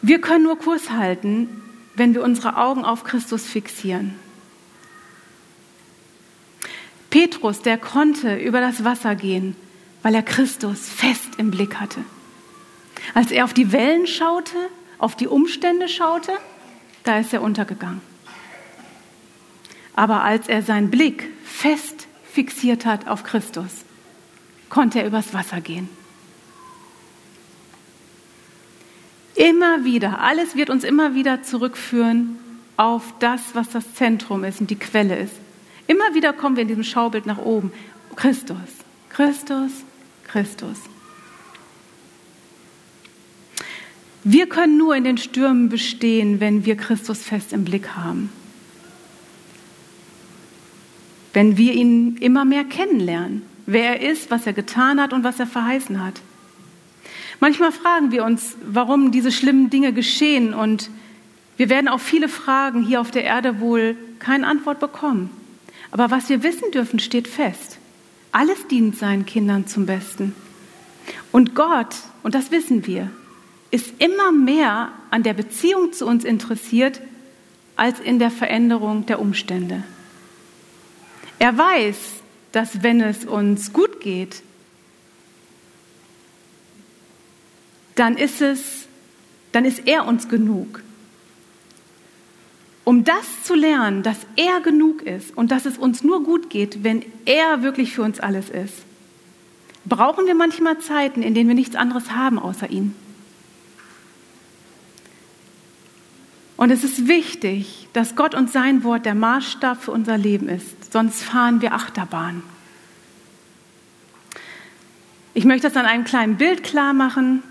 Speaker 1: Wir können nur Kurs halten, wenn wir unsere Augen auf Christus fixieren. Petrus, der konnte über das Wasser gehen, weil er Christus fest im Blick hatte. Als er auf die Wellen schaute, auf die Umstände schaute, da ist er untergegangen. Aber als er seinen Blick fest fixiert hat auf Christus, konnte er übers Wasser gehen. Immer wieder, alles wird uns immer wieder zurückführen auf das, was das Zentrum ist und die Quelle ist. Immer wieder kommen wir in diesem Schaubild nach oben. Christus, Christus, Christus. Wir können nur in den Stürmen bestehen, wenn wir Christus fest im Blick haben. Wenn wir ihn immer mehr kennenlernen, wer er ist, was er getan hat und was er verheißen hat. Manchmal fragen wir uns, warum diese schlimmen Dinge geschehen und wir werden auf viele Fragen hier auf der Erde wohl keine Antwort bekommen. Aber was wir wissen dürfen, steht fest. Alles dient seinen Kindern zum Besten. Und Gott, und das wissen wir, ist immer mehr an der Beziehung zu uns interessiert als in der Veränderung der Umstände. Er weiß, dass wenn es uns gut geht, dann ist es, dann ist er uns genug. Um das zu lernen, dass er genug ist und dass es uns nur gut geht, wenn er wirklich für uns alles ist, brauchen wir manchmal Zeiten, in denen wir nichts anderes haben außer ihn. Und es ist wichtig, dass Gott und sein Wort der Maßstab für unser Leben ist, sonst fahren wir Achterbahn. Ich möchte das an einem kleinen Bild klar machen.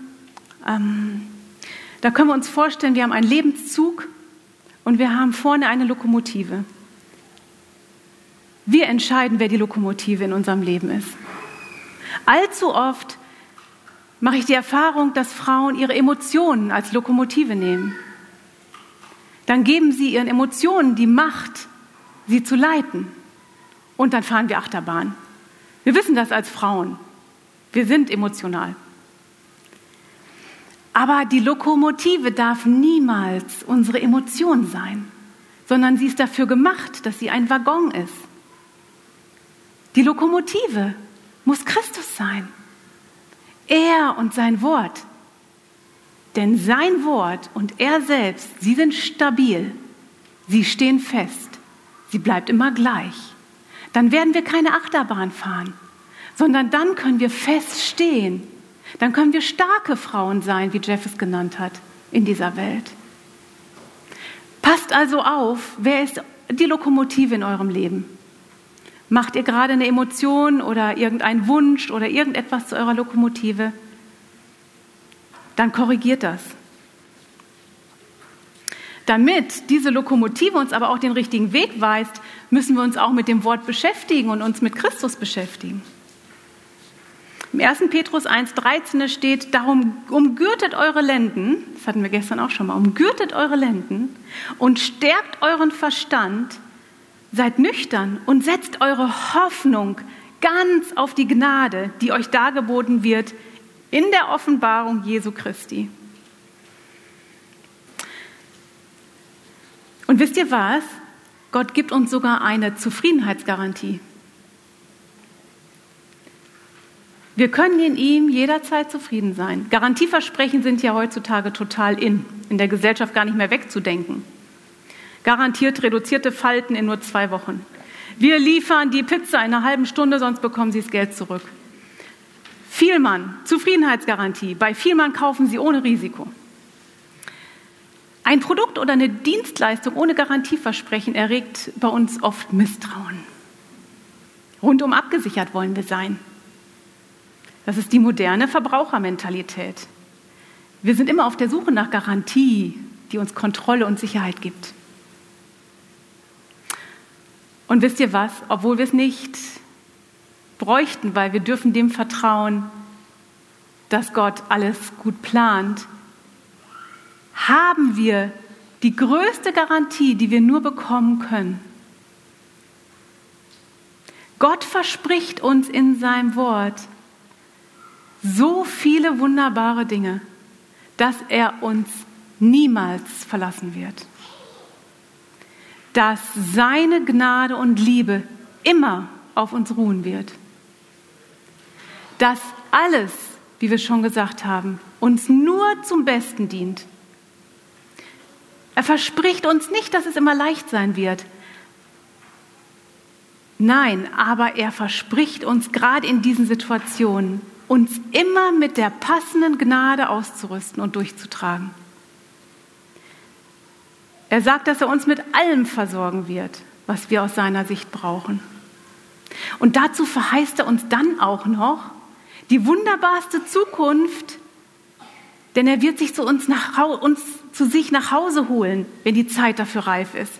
Speaker 1: Ähm, da können wir uns vorstellen, wir haben einen Lebenszug und wir haben vorne eine Lokomotive. Wir entscheiden, wer die Lokomotive in unserem Leben ist. Allzu oft mache ich die Erfahrung, dass Frauen ihre Emotionen als Lokomotive nehmen dann geben sie ihren Emotionen die Macht, sie zu leiten. Und dann fahren wir Achterbahn. Wir wissen das als Frauen. Wir sind emotional. Aber die Lokomotive darf niemals unsere Emotion sein, sondern sie ist dafür gemacht, dass sie ein Waggon ist. Die Lokomotive muss Christus sein. Er und sein Wort denn sein Wort und er selbst, sie sind stabil, sie stehen fest, sie bleibt immer gleich. Dann werden wir keine Achterbahn fahren, sondern dann können wir fest stehen. Dann können wir starke Frauen sein, wie Jeff es genannt hat, in dieser Welt. Passt also auf, wer ist die Lokomotive in eurem Leben? Macht ihr gerade eine Emotion oder irgendeinen Wunsch oder irgendetwas zu eurer Lokomotive? dann korrigiert das. Damit diese Lokomotive uns aber auch den richtigen Weg weist, müssen wir uns auch mit dem Wort beschäftigen und uns mit Christus beschäftigen. Im 1. Petrus 1,13 steht, darum umgürtet eure Lenden, das hatten wir gestern auch schon mal, umgürtet eure Lenden und stärkt euren Verstand, seid nüchtern und setzt eure Hoffnung ganz auf die Gnade, die euch dargeboten wird in der Offenbarung Jesu Christi. Und wisst ihr was? Gott gibt uns sogar eine Zufriedenheitsgarantie. Wir können in ihm jederzeit zufrieden sein. Garantieversprechen sind ja heutzutage total in, in der Gesellschaft gar nicht mehr wegzudenken. Garantiert reduzierte Falten in nur zwei Wochen. Wir liefern die Pizza in einer halben Stunde, sonst bekommen Sie das Geld zurück. Vielmann, Zufriedenheitsgarantie. Bei Vielmann kaufen Sie ohne Risiko. Ein Produkt oder eine Dienstleistung ohne Garantieversprechen erregt bei uns oft Misstrauen. Rundum abgesichert wollen wir sein. Das ist die moderne Verbrauchermentalität. Wir sind immer auf der Suche nach Garantie, die uns Kontrolle und Sicherheit gibt. Und wisst ihr was? Obwohl wir es nicht bräuchten, weil wir dürfen dem vertrauen, dass Gott alles gut plant, haben wir die größte Garantie, die wir nur bekommen können. Gott verspricht uns in seinem Wort so viele wunderbare Dinge, dass er uns niemals verlassen wird. Dass seine Gnade und Liebe immer auf uns ruhen wird. Dass alles, wie wir schon gesagt haben, uns nur zum Besten dient. Er verspricht uns nicht, dass es immer leicht sein wird. Nein, aber er verspricht uns gerade in diesen Situationen, uns immer mit der passenden Gnade auszurüsten und durchzutragen. Er sagt, dass er uns mit allem versorgen wird, was wir aus seiner Sicht brauchen. Und dazu verheißt er uns dann auch noch die wunderbarste Zukunft, denn er wird sich zu uns, nach, uns zu sich nach Hause holen, wenn die Zeit dafür reif ist.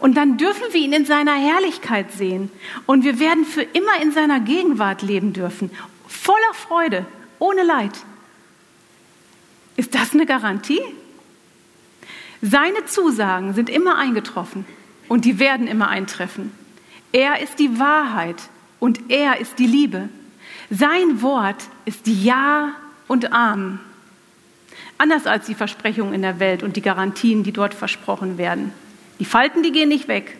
Speaker 1: Und dann dürfen wir ihn in seiner Herrlichkeit sehen. Und wir werden für immer in seiner Gegenwart leben dürfen. Voller Freude, ohne Leid. Ist das eine Garantie? Seine Zusagen sind immer eingetroffen und die werden immer eintreffen. Er ist die Wahrheit und er ist die Liebe. Sein Wort ist Ja und Amen. Anders als die Versprechungen in der Welt und die Garantien, die dort versprochen werden. Die Falten, die gehen nicht weg.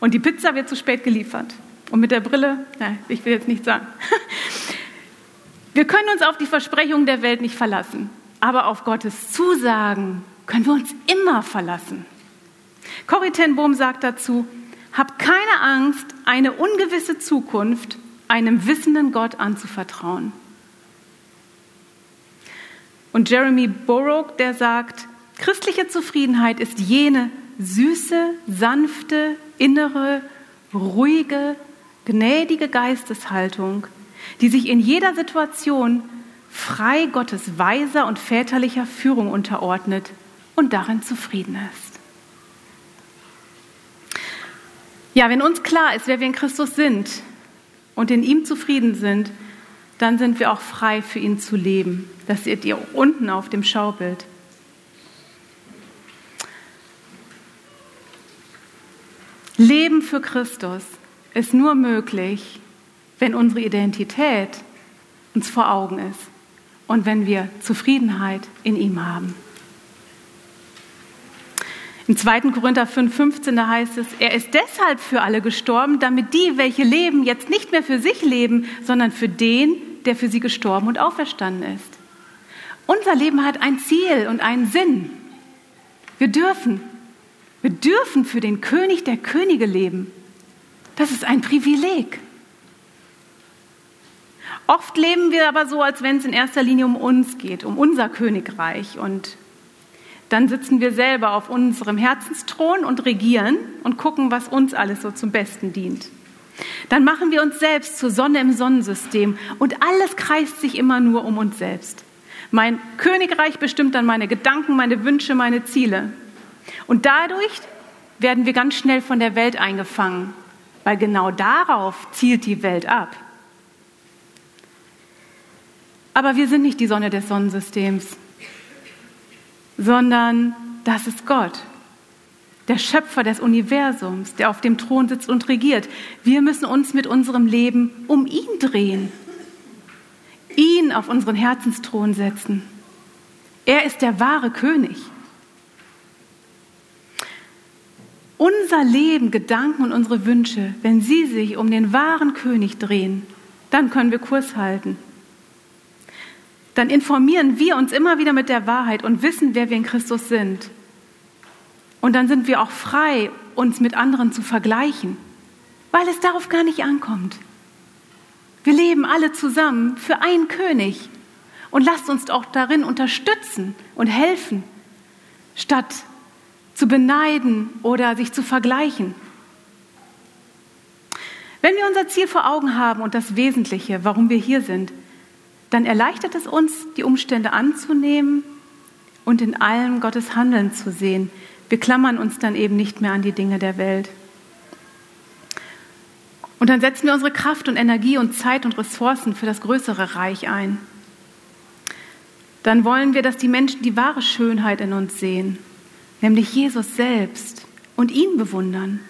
Speaker 1: Und die Pizza wird zu spät geliefert. Und mit der Brille, na, ich will jetzt nicht sagen. Wir können uns auf die Versprechungen der Welt nicht verlassen, aber auf Gottes Zusagen können wir uns immer verlassen. Corrie ten Bohm sagt dazu, hab keine Angst, eine ungewisse Zukunft einem wissenden Gott anzuvertrauen. Und Jeremy Borrock, der sagt, christliche Zufriedenheit ist jene süße, sanfte, innere, ruhige, gnädige Geisteshaltung, die sich in jeder Situation frei Gottes weiser und väterlicher Führung unterordnet und darin zufrieden ist. Ja, wenn uns klar ist, wer wir in Christus sind und in ihm zufrieden sind, dann sind wir auch frei für ihn zu leben. Das seht ihr unten auf dem Schaubild. Leben für Christus ist nur möglich, wenn unsere Identität uns vor Augen ist und wenn wir Zufriedenheit in ihm haben. Im 2. Korinther 5,15 da heißt es, er ist deshalb für alle gestorben, damit die, welche leben, jetzt nicht mehr für sich leben, sondern für den, der für sie gestorben und auferstanden ist. Unser Leben hat ein Ziel und einen Sinn. Wir dürfen wir dürfen für den König der Könige leben. Das ist ein Privileg. Oft leben wir aber so, als wenn es in erster Linie um uns geht, um unser Königreich. Und dann sitzen wir selber auf unserem Herzensthron und regieren und gucken, was uns alles so zum Besten dient. Dann machen wir uns selbst zur Sonne im Sonnensystem und alles kreist sich immer nur um uns selbst. Mein Königreich bestimmt dann meine Gedanken, meine Wünsche, meine Ziele. Und dadurch werden wir ganz schnell von der Welt eingefangen, weil genau darauf zielt die Welt ab. Aber wir sind nicht die Sonne des Sonnensystems, sondern das ist Gott, der Schöpfer des Universums, der auf dem Thron sitzt und regiert. Wir müssen uns mit unserem Leben um ihn drehen, ihn auf unseren Herzensthron setzen. Er ist der wahre König. unser Leben, Gedanken und unsere Wünsche, wenn sie sich um den wahren König drehen, dann können wir Kurs halten. Dann informieren wir uns immer wieder mit der Wahrheit und wissen, wer wir in Christus sind. Und dann sind wir auch frei, uns mit anderen zu vergleichen, weil es darauf gar nicht ankommt. Wir leben alle zusammen für einen König und lasst uns auch darin unterstützen und helfen, statt zu beneiden oder sich zu vergleichen. Wenn wir unser Ziel vor Augen haben und das Wesentliche, warum wir hier sind, dann erleichtert es uns, die Umstände anzunehmen und in allem Gottes Handeln zu sehen. Wir klammern uns dann eben nicht mehr an die Dinge der Welt. Und dann setzen wir unsere Kraft und Energie und Zeit und Ressourcen für das größere Reich ein. Dann wollen wir, dass die Menschen die wahre Schönheit in uns sehen nämlich Jesus selbst und ihn bewundern.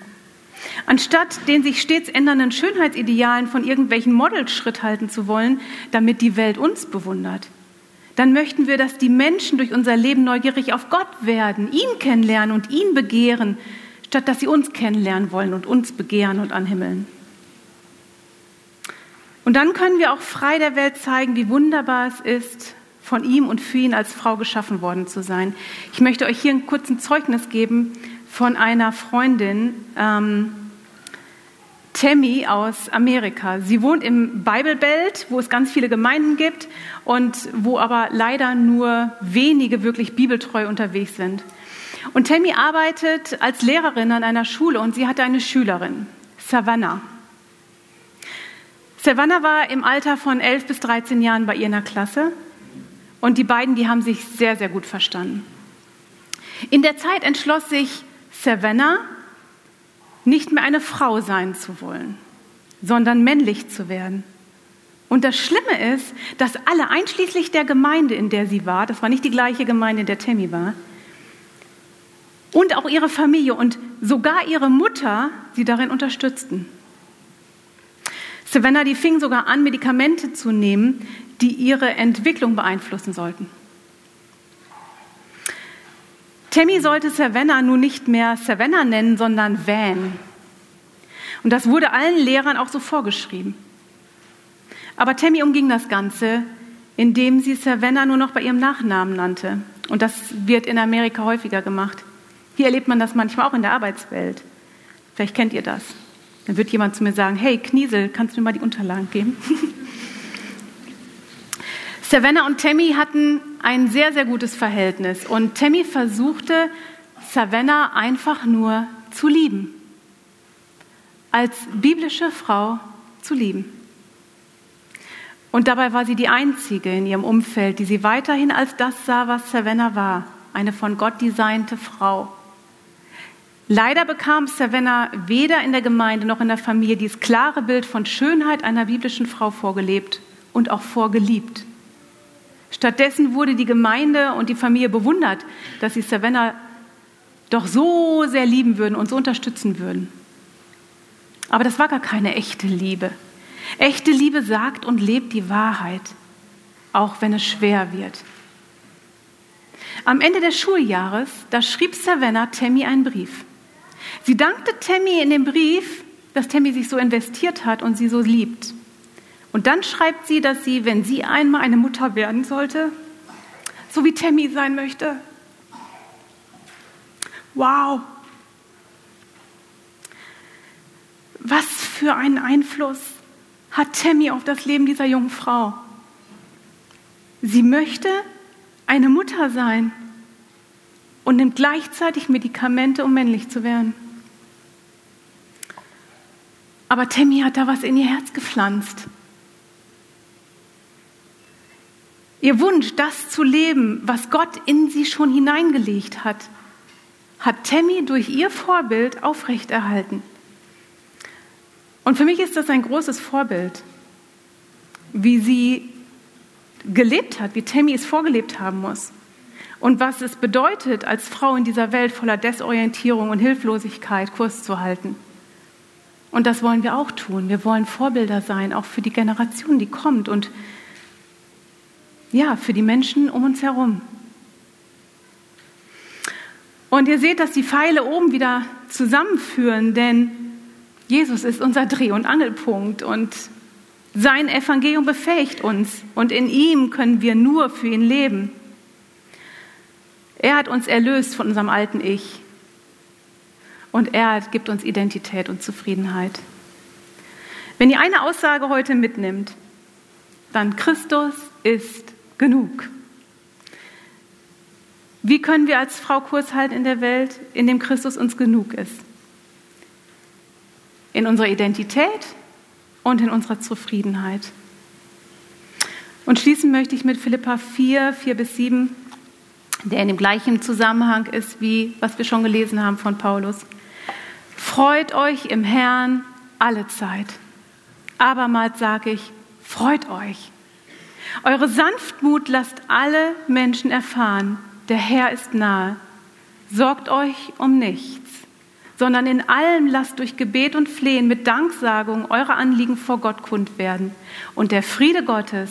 Speaker 1: Anstatt den sich stets ändernden Schönheitsidealen von irgendwelchen Models Schritt halten zu wollen, damit die Welt uns bewundert. dann möchten wir, dass die Menschen durch unser Leben neugierig auf Gott werden, ihn kennenlernen und ihn begehren, statt dass sie uns kennenlernen wollen und uns begehren und anhimmeln. Und dann können wir auch frei der Welt zeigen, wie wunderbar es ist, von ihm und für ihn als Frau geschaffen worden zu sein. Ich möchte euch hier ein kurzes Zeugnis geben von einer Freundin, ähm, Tammy aus Amerika. Sie wohnt im Bible Belt, wo es ganz viele Gemeinden gibt und wo aber leider nur wenige wirklich bibeltreu unterwegs sind. Und Tammy arbeitet als Lehrerin an einer Schule und sie hatte eine Schülerin, Savannah. Savannah war im Alter von 11 bis 13 Jahren bei ihr in der Klasse und die beiden, die haben sich sehr, sehr gut verstanden. In der Zeit entschloss sich Savannah, nicht mehr eine Frau sein zu wollen, sondern männlich zu werden. Und das Schlimme ist, dass alle, einschließlich der Gemeinde, in der sie war, das war nicht die gleiche Gemeinde, in der Tammy war, und auch ihre Familie und sogar ihre Mutter sie darin unterstützten. Savannah, die fing sogar an, Medikamente zu nehmen, die ihre Entwicklung beeinflussen sollten. Tammy sollte Savannah nun nicht mehr Savannah nennen, sondern Van. Und das wurde allen Lehrern auch so vorgeschrieben. Aber Tammy umging das Ganze, indem sie Savannah nur noch bei ihrem Nachnamen nannte. Und das wird in Amerika häufiger gemacht. Hier erlebt man das manchmal auch in der Arbeitswelt. Vielleicht kennt ihr das. Dann wird jemand zu mir sagen, hey Kniesel, kannst du mir mal die Unterlagen geben? Savannah und Tammy hatten ein sehr, sehr gutes Verhältnis und Tammy versuchte, Savannah einfach nur zu lieben. Als biblische Frau zu lieben. Und dabei war sie die Einzige in ihrem Umfeld, die sie weiterhin als das sah, was Savannah war, eine von Gott designte Frau. Leider bekam Savannah weder in der Gemeinde noch in der Familie dieses klare Bild von Schönheit einer biblischen Frau vorgelebt und auch vorgeliebt. Stattdessen wurde die Gemeinde und die Familie bewundert, dass sie Savannah doch so sehr lieben würden und so unterstützen würden. Aber das war gar keine echte Liebe. Echte Liebe sagt und lebt die Wahrheit, auch wenn es schwer wird. Am Ende des Schuljahres, da schrieb Savannah Tammy einen Brief. Sie dankte Tammy in dem Brief, dass Tammy sich so investiert hat und sie so liebt. Und dann schreibt sie, dass sie, wenn sie einmal eine Mutter werden sollte, so wie Tammy sein möchte. Wow. Was für einen Einfluss hat Tammy auf das Leben dieser jungen Frau? Sie möchte eine Mutter sein und nimmt gleichzeitig Medikamente, um männlich zu werden. Aber Tammy hat da was in ihr Herz gepflanzt. Ihr Wunsch, das zu leben, was Gott in sie schon hineingelegt hat, hat Tammy durch ihr Vorbild aufrechterhalten. Und für mich ist das ein großes Vorbild, wie sie gelebt hat, wie Tammy es vorgelebt haben muss. Und was es bedeutet, als Frau in dieser Welt voller Desorientierung und Hilflosigkeit Kurs zu halten. Und das wollen wir auch tun. Wir wollen Vorbilder sein, auch für die Generation, die kommt und ja, für die Menschen um uns herum. Und ihr seht, dass die Pfeile oben wieder zusammenführen, denn Jesus ist unser Dreh- und Angelpunkt und sein Evangelium befähigt uns und in ihm können wir nur für ihn leben. Er hat uns erlöst von unserem alten Ich und er gibt uns Identität und Zufriedenheit. Wenn ihr eine Aussage heute mitnimmt, dann Christus ist genug. Wie können wir als Frau Kurs halten in der Welt, in dem Christus uns genug ist? In unserer Identität und in unserer Zufriedenheit. Und schließen möchte ich mit Philippa 4, 4 bis 7, der in dem gleichen Zusammenhang ist, wie was wir schon gelesen haben von Paulus. Freut euch im Herrn alle Zeit. Abermals sage ich, freut euch. Eure Sanftmut lasst alle Menschen erfahren, der Herr ist nahe. Sorgt euch um nichts, sondern in allem lasst durch Gebet und Flehen mit Danksagung eure Anliegen vor Gott kund werden. Und der Friede Gottes,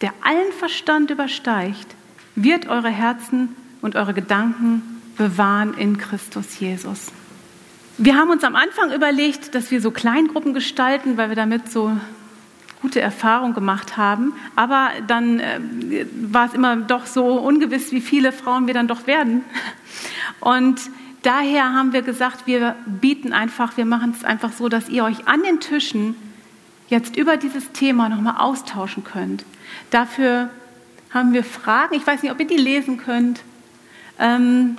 Speaker 1: der allen Verstand übersteigt, wird eure Herzen und eure Gedanken bewahren in Christus Jesus. Wir haben uns am Anfang überlegt, dass wir so Kleingruppen gestalten, weil wir damit so gute Erfahrungen gemacht haben. Aber dann äh, war es immer doch so ungewiss, wie viele Frauen wir dann doch werden. Und daher haben wir gesagt, wir bieten einfach, wir machen es einfach so, dass ihr euch an den Tischen jetzt über dieses Thema nochmal austauschen könnt. Dafür haben wir Fragen. Ich weiß nicht, ob ihr die lesen könnt. Ähm,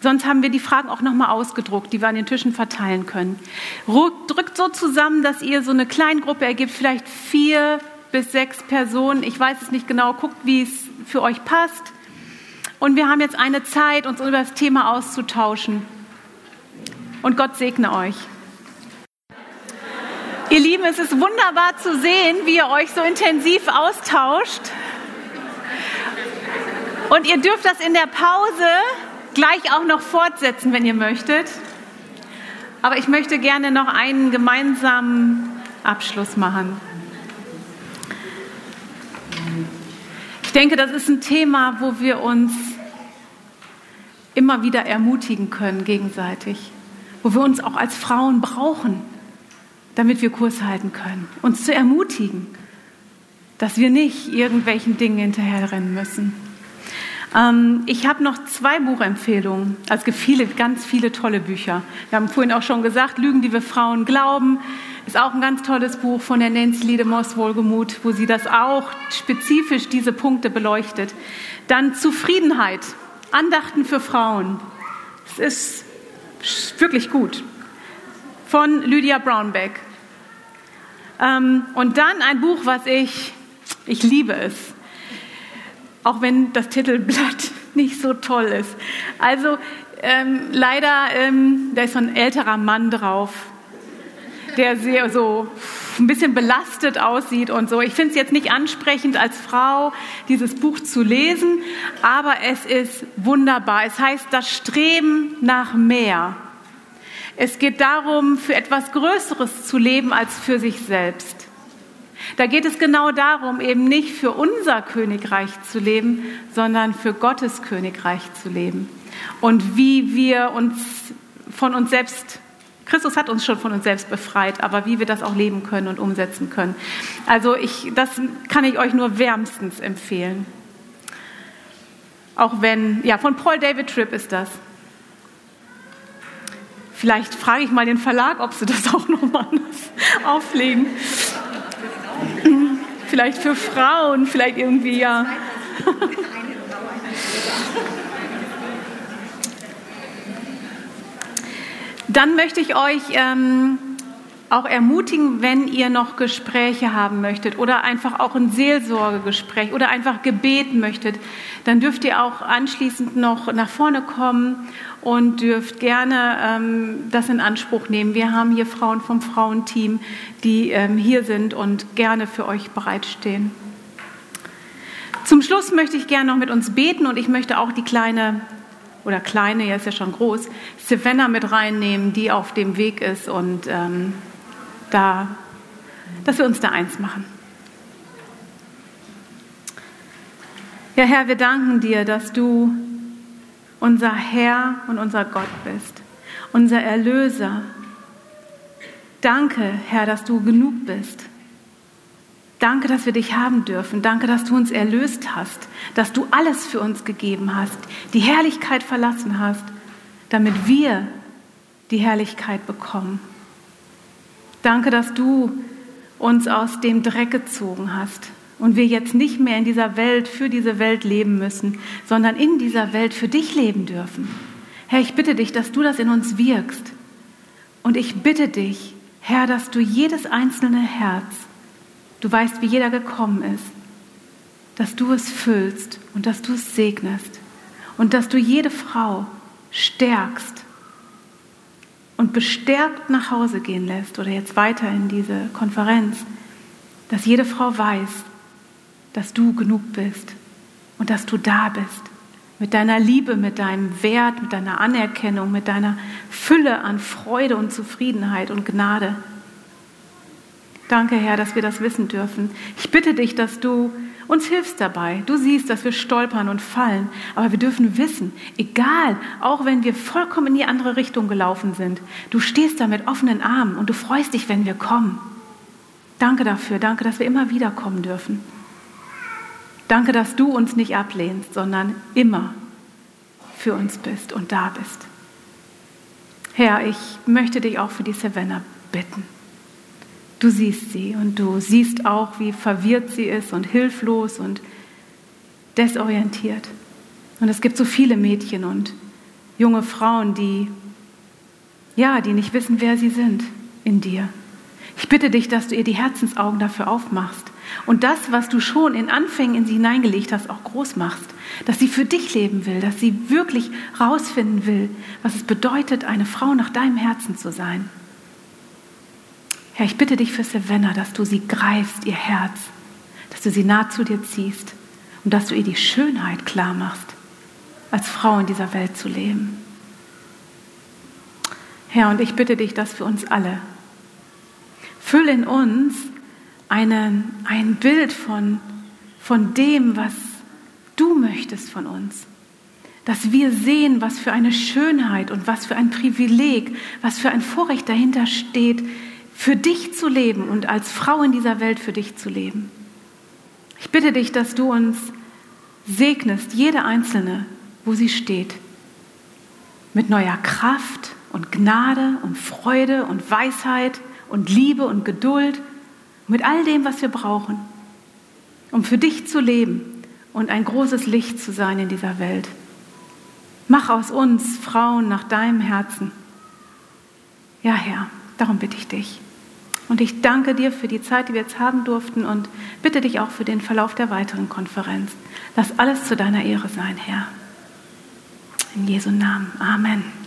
Speaker 1: sonst haben wir die Fragen auch nochmal ausgedruckt, die wir an den Tischen verteilen können. Drückt so zusammen, dass ihr so eine Kleingruppe ergibt, vielleicht vier bis sechs Personen. Ich weiß es nicht genau. Guckt, wie es für euch passt. Und wir haben jetzt eine Zeit, uns über das Thema auszutauschen. Und Gott segne euch. Ihr Lieben, es ist wunderbar zu sehen, wie ihr euch so intensiv austauscht. Und ihr dürft das in der Pause gleich auch noch fortsetzen, wenn ihr möchtet. Aber ich möchte gerne noch einen gemeinsamen Abschluss machen. Ich denke, das ist ein Thema, wo wir uns immer wieder ermutigen können gegenseitig, wo wir uns auch als Frauen brauchen, damit wir Kurs halten können, uns zu ermutigen, dass wir nicht irgendwelchen Dingen hinterherrennen müssen. Ähm, ich habe noch zwei Buchempfehlungen. Also viele, ganz viele tolle Bücher. Wir haben vorhin auch schon gesagt, Lügen, die wir Frauen glauben, ist auch ein ganz tolles Buch von der Nancy Liedemors Wohlgemut, wo sie das auch spezifisch diese Punkte beleuchtet. Dann Zufriedenheit, Andachten für Frauen. Es ist wirklich gut. Von Lydia Brownback. Ähm, und dann ein Buch, was ich, ich liebe es auch wenn das Titelblatt nicht so toll ist. Also ähm, leider, ähm, da ist so ein älterer Mann drauf, der sehr so ein bisschen belastet aussieht und so. Ich finde es jetzt nicht ansprechend als Frau, dieses Buch zu lesen, aber es ist wunderbar. Es heißt das Streben nach mehr. Es geht darum, für etwas Größeres zu leben als für sich selbst. Da geht es genau darum, eben nicht für unser Königreich zu leben, sondern für Gottes Königreich zu leben. Und wie wir uns von uns selbst, Christus hat uns schon von uns selbst befreit, aber wie wir das auch leben können und umsetzen können. Also ich, das kann ich euch nur wärmstens empfehlen. Auch wenn, ja, von Paul David Tripp ist das. Vielleicht frage ich mal den Verlag, ob sie das auch nochmal auflegen. Vielleicht für Frauen, vielleicht irgendwie, ja. Dann möchte ich euch ähm, auch ermutigen, wenn ihr noch Gespräche haben möchtet oder einfach auch ein Seelsorgegespräch oder einfach Gebet möchtet, dann dürft ihr auch anschließend noch nach vorne kommen und dürft gerne ähm, das in Anspruch nehmen. Wir haben hier Frauen vom Frauenteam, die ähm, hier sind und gerne für euch bereitstehen. Zum Schluss möchte ich gerne noch mit uns beten und ich möchte auch die kleine oder kleine, er ist ja schon groß, Savannah mit reinnehmen, die auf dem Weg ist und ähm, da, dass wir uns da eins machen. Ja, Herr, wir danken dir, dass du unser Herr und unser Gott bist, unser Erlöser. Danke, Herr, dass du genug bist. Danke, dass wir dich haben dürfen. Danke, dass du uns erlöst hast, dass du alles für uns gegeben hast, die Herrlichkeit verlassen hast, damit wir die Herrlichkeit bekommen. Danke, dass du uns aus dem Dreck gezogen hast und wir jetzt nicht mehr in dieser Welt für diese Welt leben müssen, sondern in dieser Welt für dich leben dürfen. Herr, ich bitte dich, dass du das in uns wirkst. Und ich bitte dich, Herr, dass du jedes einzelne Herz, du weißt, wie jeder gekommen ist, dass du es füllst und dass du es segnest und dass du jede Frau stärkst und bestärkt nach Hause gehen lässt oder jetzt weiter in diese Konferenz, dass jede Frau weiß, dass du genug bist und dass du da bist. Mit deiner Liebe, mit deinem Wert, mit deiner Anerkennung, mit deiner Fülle an Freude und Zufriedenheit und Gnade. Danke, Herr, dass wir das wissen dürfen. Ich bitte dich, dass du uns hilfst dabei. Du siehst, dass wir stolpern und fallen, aber wir dürfen wissen, egal, auch wenn wir vollkommen in die andere Richtung gelaufen sind, du stehst da mit offenen Armen und du freust dich, wenn wir kommen. Danke dafür, danke, dass wir immer wieder kommen dürfen. Danke, dass du uns nicht ablehnst, sondern immer für uns bist und da bist. Herr, ich möchte dich auch für die Savannah bitten. Du siehst sie und du siehst auch, wie verwirrt sie ist und hilflos und desorientiert. Und es gibt so viele Mädchen und junge Frauen, die ja, die nicht wissen, wer sie sind in dir. Ich bitte dich, dass du ihr die Herzensaugen dafür aufmachst und das, was du schon in Anfängen in sie hineingelegt hast, auch groß machst. Dass sie für dich leben will, dass sie wirklich rausfinden will, was es bedeutet, eine Frau nach deinem Herzen zu sein. Herr, ich bitte dich für Savannah, dass du sie greifst, ihr Herz, dass du sie nah zu dir ziehst und dass du ihr die Schönheit klar machst, als Frau in dieser Welt zu leben. Herr, und ich bitte dich, dass für uns alle, füll in uns einen, ein Bild von, von dem, was du möchtest von uns. Dass wir sehen, was für eine Schönheit und was für ein Privileg, was für ein Vorrecht dahinter steht, für dich zu leben und als Frau in dieser Welt für dich zu leben. Ich bitte dich, dass du uns segnest, jede einzelne, wo sie steht, mit neuer Kraft und Gnade und Freude und Weisheit und Liebe und Geduld, mit all dem, was wir brauchen, um für dich zu leben und ein großes Licht zu sein in dieser Welt. Mach aus uns Frauen nach deinem Herzen. Ja, Herr, darum bitte ich dich. Und ich danke dir für die Zeit, die wir jetzt haben durften und bitte dich auch für den Verlauf der weiteren Konferenz. Lass alles zu deiner Ehre sein, Herr. In Jesu Namen. Amen.